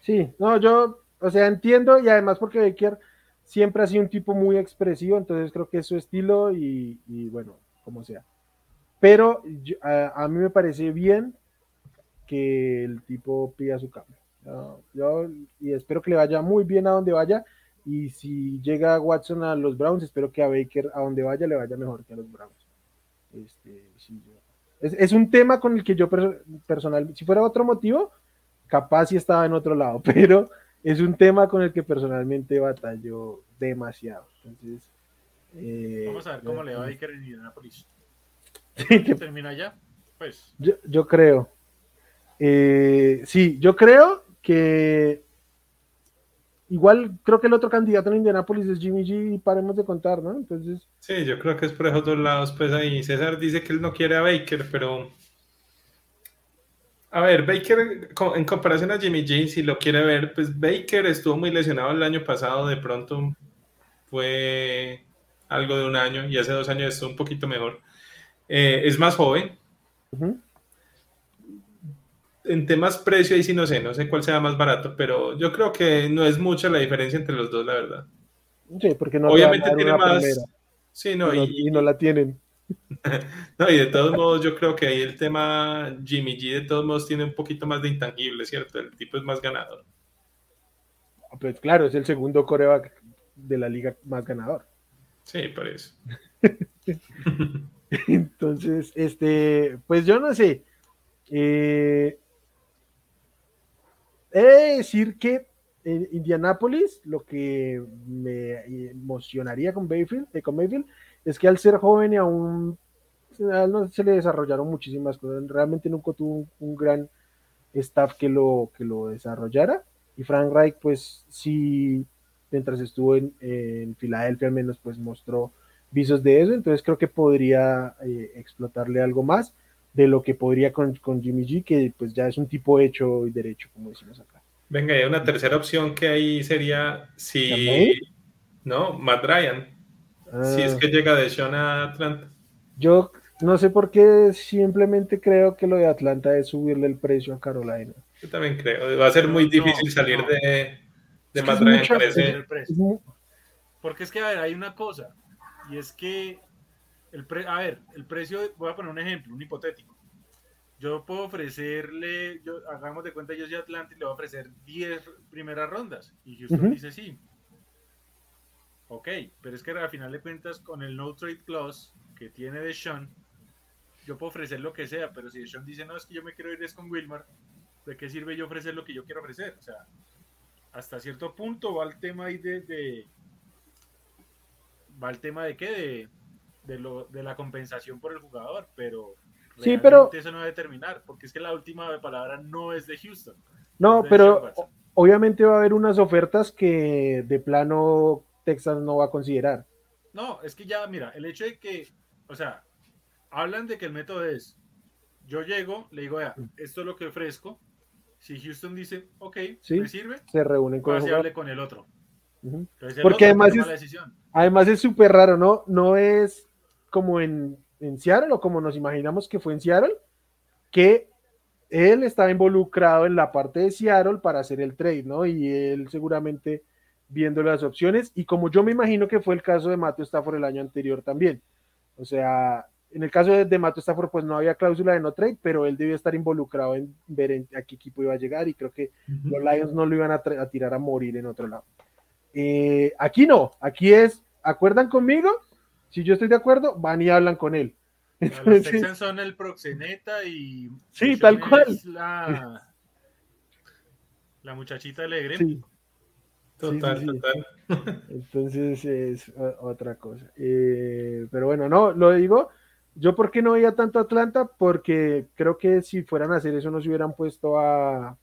Sí, no, yo, o sea, entiendo y además porque Baker siempre ha sido un tipo muy expresivo, entonces creo que es su estilo y, bueno, como sea. Pero a, mí me parece bien que el tipo pida su cambio. yo, y espero que le vaya muy bien a donde vaya. Y si llega Watson a los Browns, espero que a Baker a donde vaya le vaya mejor que a los Browns. Este, es, un tema con el que yo personal, si fuera otro motivo, capaz si estaba en otro lado, pero es un tema con el que personalmente batallo demasiado. Entonces, eh, Vamos a ver cómo le va a Iker en Indianapolis. ¿Termina ya? Pues. Yo, creo. Eh, sí, yo creo que igual creo que el otro candidato en Indianapolis es Jimmy G y paremos de contar, ¿no? Entonces. Sí, yo creo que es por esos dos lados, pues ahí César dice que él no quiere a Baker, pero a ver, Baker, en comparación a Jimmy G, si lo quiere ver, pues Baker estuvo muy lesionado el año pasado, de pronto fue algo de un año y hace dos años estuvo un poquito mejor. Eh, es más joven. En temas precio, ahí sí no sé, no sé cuál sea más barato, pero yo creo que no es mucha la diferencia entre los dos, la verdad. Sí, porque no Obviamente tiene más. Sí, no, y no la tienen. No, y de todos modos, yo creo que ahí el tema Jimmy G, de todos modos, tiene un poquito más de intangible, ¿cierto? El tipo es más ganador. Pues claro, es el segundo coreback de la liga más ganador. Sí, por eso. Entonces, este, pues yo no sé. Eh, he de decir que en Indianápolis lo que me emocionaría con Bayfield, eh, con Bayfield es que al ser joven y aún no se le desarrollaron muchísimas cosas, realmente nunca tuvo un, gran staff que lo, que lo desarrollara. Y Frank Reich, pues sí, mientras estuvo en, en Filadelfia al menos, pues mostró visos de eso, entonces creo que podría eh, explotarle algo más de lo que podría con, con, Jimmy G, que pues ya es un tipo hecho y derecho, como decimos acá. Venga, hay una tercera opción que ahí sería si... No, Matt Ryan. Si es ah. que llega de Sean a Atlanta. Yo no sé por qué, simplemente creo que lo de Atlanta es subirle el precio a Carolina. Yo también creo. Va a ser muy difícil salir de, de Ryan Porque es que, a ver, hay una cosa. Y es que, el a ver, el precio, voy a poner un ejemplo, un hipotético. Yo puedo ofrecerle, yo, hagamos de cuenta, yo soy Atlanta y le voy a ofrecer 10 primeras rondas. Y Houston dice sí. Ok, pero es que al final de cuentas, con el no trade clause que tiene de Sean, yo puedo ofrecer lo que sea, pero si Sean dice, no, es que yo me quiero ir es con Wilmar, ¿de qué sirve yo ofrecer lo que yo quiero ofrecer? O sea, hasta cierto punto va el tema ahí de, va el tema de qué, de, de, lo, de la compensación por el jugador, pero sí, pero eso no va a determinar, porque es que la última palabra no es de Houston. No, pero obviamente va a haber unas ofertas que de plano Texas no va a considerar. No, es que ya, mira, el hecho de que, o sea, hablan de que el método es, yo llego, le digo, ya, esto es lo que ofrezco. Si Houston dice, ok, me sirve, se reúnen con, el, con el otro. Porque además es, además es súper raro, ¿no? No es como en, en Seattle o como nos imaginamos que fue en Seattle, que él estaba involucrado en la parte de Seattle para hacer el trade, ¿no? Y él seguramente viendo las opciones y como yo me imagino que fue el caso de Matthew Stafford el año anterior también. O sea, en el caso de, de Matthew Stafford pues no había cláusula de no trade, pero él debía estar involucrado en ver a qué equipo iba a llegar y creo que los Lions no lo iban a, tirar a morir en otro lado. Eh, aquí no, aquí es, ¿acuerdan conmigo? Si yo estoy de acuerdo, van y hablan con él. Entonces, los son el proxeneta y... Sí, tal cual. La, la muchachita alegre. Sí. Total, total. Entonces es otra cosa. Eh, pero bueno, no, lo digo. Yo, ¿por qué no veía tanto Atlanta? Porque creo que si fueran a hacer eso, no se hubieran puesto a,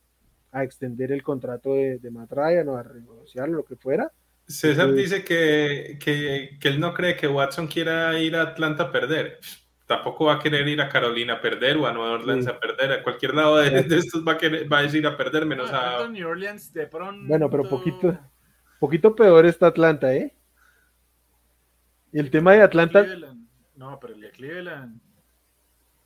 extender el contrato de, de Matt Ryan o a renegociarlo, lo que fuera. César dice que, que, él no cree que Watson quiera ir a Atlanta a perder. Tampoco va a querer ir a Carolina a perder o a Nueva Orleans a perder. A cualquier lado de, estos va a, querer, va a ir a perder, menos ah, a. New Orleans de pronto. Bueno, pero poquito, poquito peor está Atlanta, ¿eh? Y el tema de Atlanta. No, pero el de Cleveland.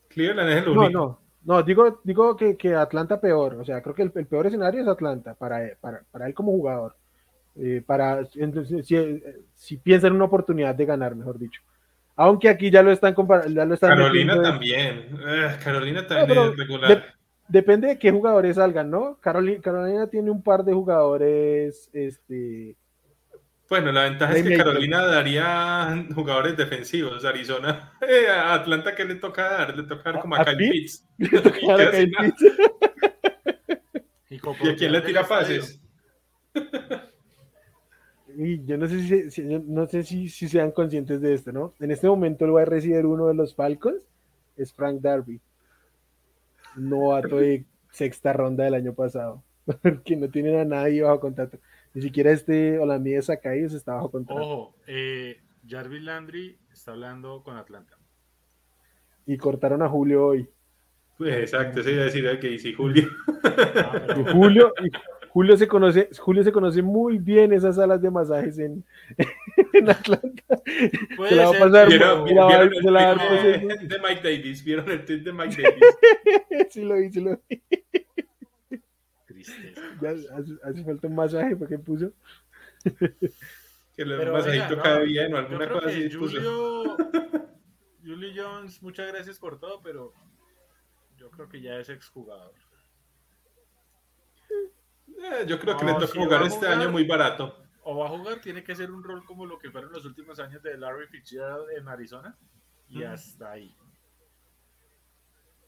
Cleveland es el único. No, no. No, digo, digo que, que Atlanta peor. O sea, creo que el, peor escenario es Atlanta para, para, para él como jugador. Eh, para entonces, si, si piensa en una oportunidad de ganar, mejor dicho. Aunque aquí ya lo están comparando. Carolina también. Eh, Carolina también es regular. depende de qué jugadores salgan, ¿no? Carolina, Carolina tiene un par de jugadores este, bueno, la ventaja es que Carolina daría jugadores defensivos. Arizona, eh, a Atlanta, ¿qué le toca dar? Le toca dar como a, Kyle Pitts. ¿Y, a quién le tira pases? Y yo no sé si, no sé si, si, sean conscientes de esto, ¿no? En este momento va a recibir uno de los Falcons, es Frank Darby, novato de sexta ronda del año pasado, que no tienen a nadie bajo contrato. Ni siquiera este holandés Sakai está bajo contrato. Ojo, eh, Jarvis Landry está hablando con Atlanta. Y cortaron a Julio hoy. Pues exacto, se iba a decir que dice Julio. Ah, Julio, Julio se conoce, Julio se conoce muy bien esas salas de masajes en, en Atlanta. se la va a pasar. ¿Vieron, el tweet de Mike Davis? ¿Vieron el tweet de Mike Davis? sí lo vi, sí lo vi. Ya hace, falta un masaje para que puso. que el masajito cae bien o alguna cosa así. Julio, Julio Jones, muchas gracias por todo, pero yo creo que ya es exjugador. Eh, yo creo que le toca jugar este año muy barato. O va a jugar, tiene que ser un rol como lo que fueron los últimos años de Larry Fitzgerald en Arizona. Y hasta ahí.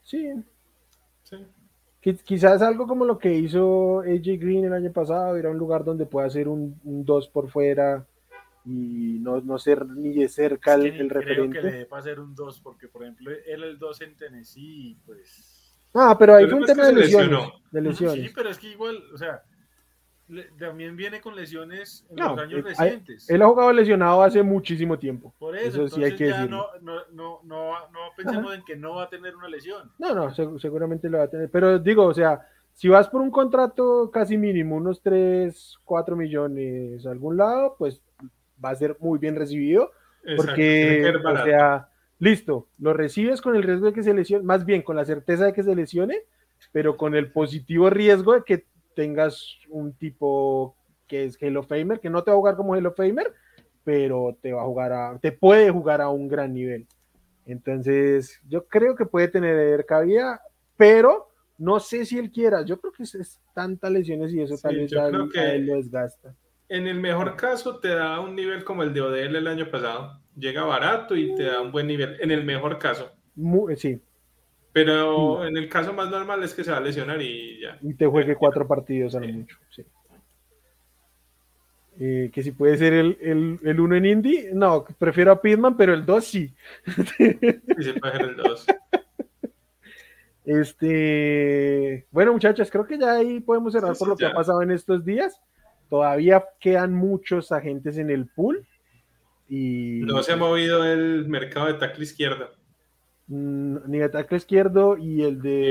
Sí. Sí. Quizás algo como lo que hizo AJ Green el año pasado, ir a un lugar donde pueda hacer un 2 por fuera y no, no, ser ni de cerca el, el referente. Creo que le debe hacer un 2, porque por ejemplo, él el 2 en Tennessee, pues. Ah, pero ahí fue un tema de lesiones, de lesiones. Sí, pero es que igual, o sea, también viene con lesiones en los años recientes. Él ha jugado lesionado hace muchísimo tiempo. Por eso, sí hay que ya no, no, no, no, pensemos en que no va a tener una lesión. No, no, seguramente lo va a tener. Pero digo, o sea, si vas por un contrato casi mínimo, unos 3, 4 millones a algún lado, pues va a ser muy bien recibido. porque, o sea, listo, lo recibes con el riesgo de que se lesione, más bien con la certeza de que se lesione, pero con el positivo riesgo de que tengas un tipo que es Halo Famer, que no te va a jugar como Halo Famer, pero te va a jugar a, te puede jugar a un gran nivel. Entonces, yo creo que puede tener cabida, pero no sé si él quiera. Yo creo que es, tantas lesiones y eso tal vez a, él lo desgasta. En el mejor caso, te da un nivel como el de Odell el año pasado. Llega barato y te da un buen nivel. En el mejor caso. sí, pero en el caso más normal es que se va a lesionar y ya. Y te juegue cuatro partidos a lo mucho, sí. Eh, que si puede ser el, el, el, uno en Indy, no, prefiero a Pitman, pero el 2 sí. Sí, se puede ser el 2. Este, bueno, muchachos, creo que ya ahí podemos cerrar por lo que ha pasado en estos días. Todavía quedan muchos agentes en el pool. Y... No se ha movido el mercado de tackle izquierdo. Mm, ni de tackle izquierdo y el de,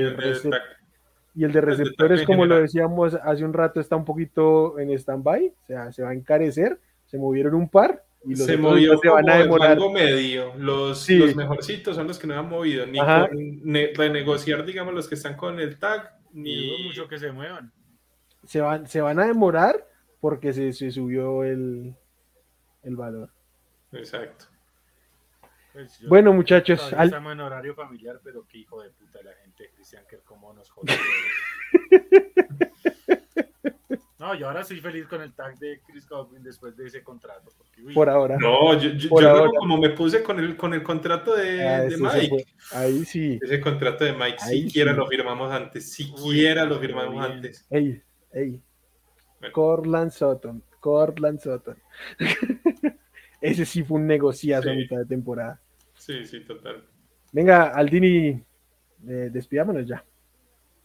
y el de, receptores, como lo decíamos hace un rato, está un poquito en stand-by, o sea, se va a encarecer, se movieron un par y los se movió se van a demorar. Algo medio. Los, los, mejorcitos son los que no han movido, ni renegociar, digamos, los que están con el tag, ni mucho que se muevan. Se van, se van a demorar porque se, se subió el, el valor. Exacto. Pues bueno, muchachos. Al... Estamos en horario familiar, pero qué hijo de puta la gente, Cristian, que cómo nos jode. no, yo ahora soy feliz con el tag de Chris Godwin después de ese contrato. Por ahora. No, yo, yo, como me puse con el, con el contrato de, ah, de Mike. Ahí sí. Ese contrato de Mike, siquiera lo firmamos antes, siquiera lo firmamos antes. Ey, ey. Corland Sutton, Corland Sutton. Ese sí fue un negociazo a mitad de temporada. Sí, sí, total. Venga, Aldini, eh, despidámonos ya.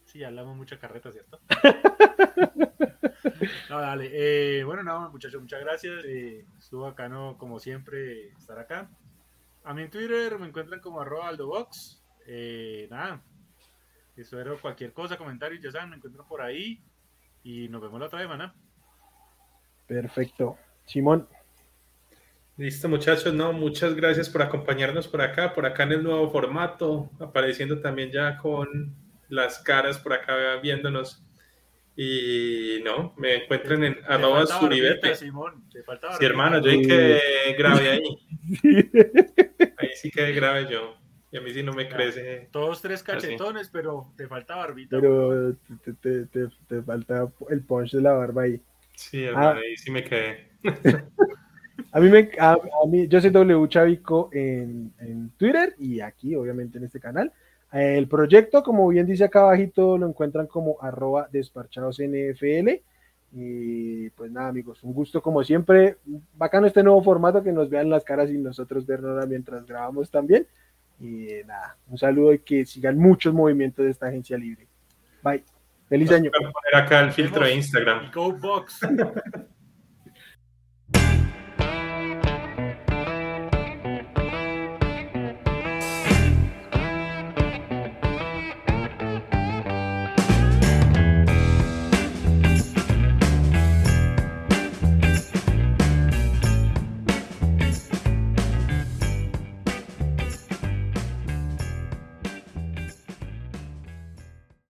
Sí, hablamos mucha carreta, ¿cierto? no, dale. Eh, bueno, nada, muchachos, muchas gracias. Eh, estuvo acá, ¿no? Como siempre, estar acá. A mí en Twitter me encuentran como arroba aldobox. Eh, nada, espero cualquier cosa, comentarios, ya saben, me encuentran por ahí. Y nos vemos la otra semana. Perfecto. Simón. Listo, muchachos, no, muchas gracias por acompañarnos por acá, por acá en el nuevo formato, apareciendo también ya con las caras por acá viéndonos. Y no, me encuentran en arroba suribete. Sí, hermano, yo hay que grave ahí. Ahí sí que grave yo. Y a mí sí no me crece. Todos tres cachetones, pero te falta barbita. Pero te, te, te, falta el punch de la barba ahí. Sí, hermano, ahí sí me quedé. a mí, me, a, mí, yo soy W Chavico en, en, Twitter y aquí, obviamente, en este canal. El proyecto, como bien dice acá abajito, lo encuentran como arroba desparchados NFL. Y pues nada, amigos, un gusto como siempre. Bacano este nuevo formato, que nos vean las caras y nosotros vernos mientras grabamos también. Y nada, un saludo y que sigan muchos movimientos de esta agencia libre. Bye. Feliz año. Voy a poner acá el filtro de Instagram. Go Box.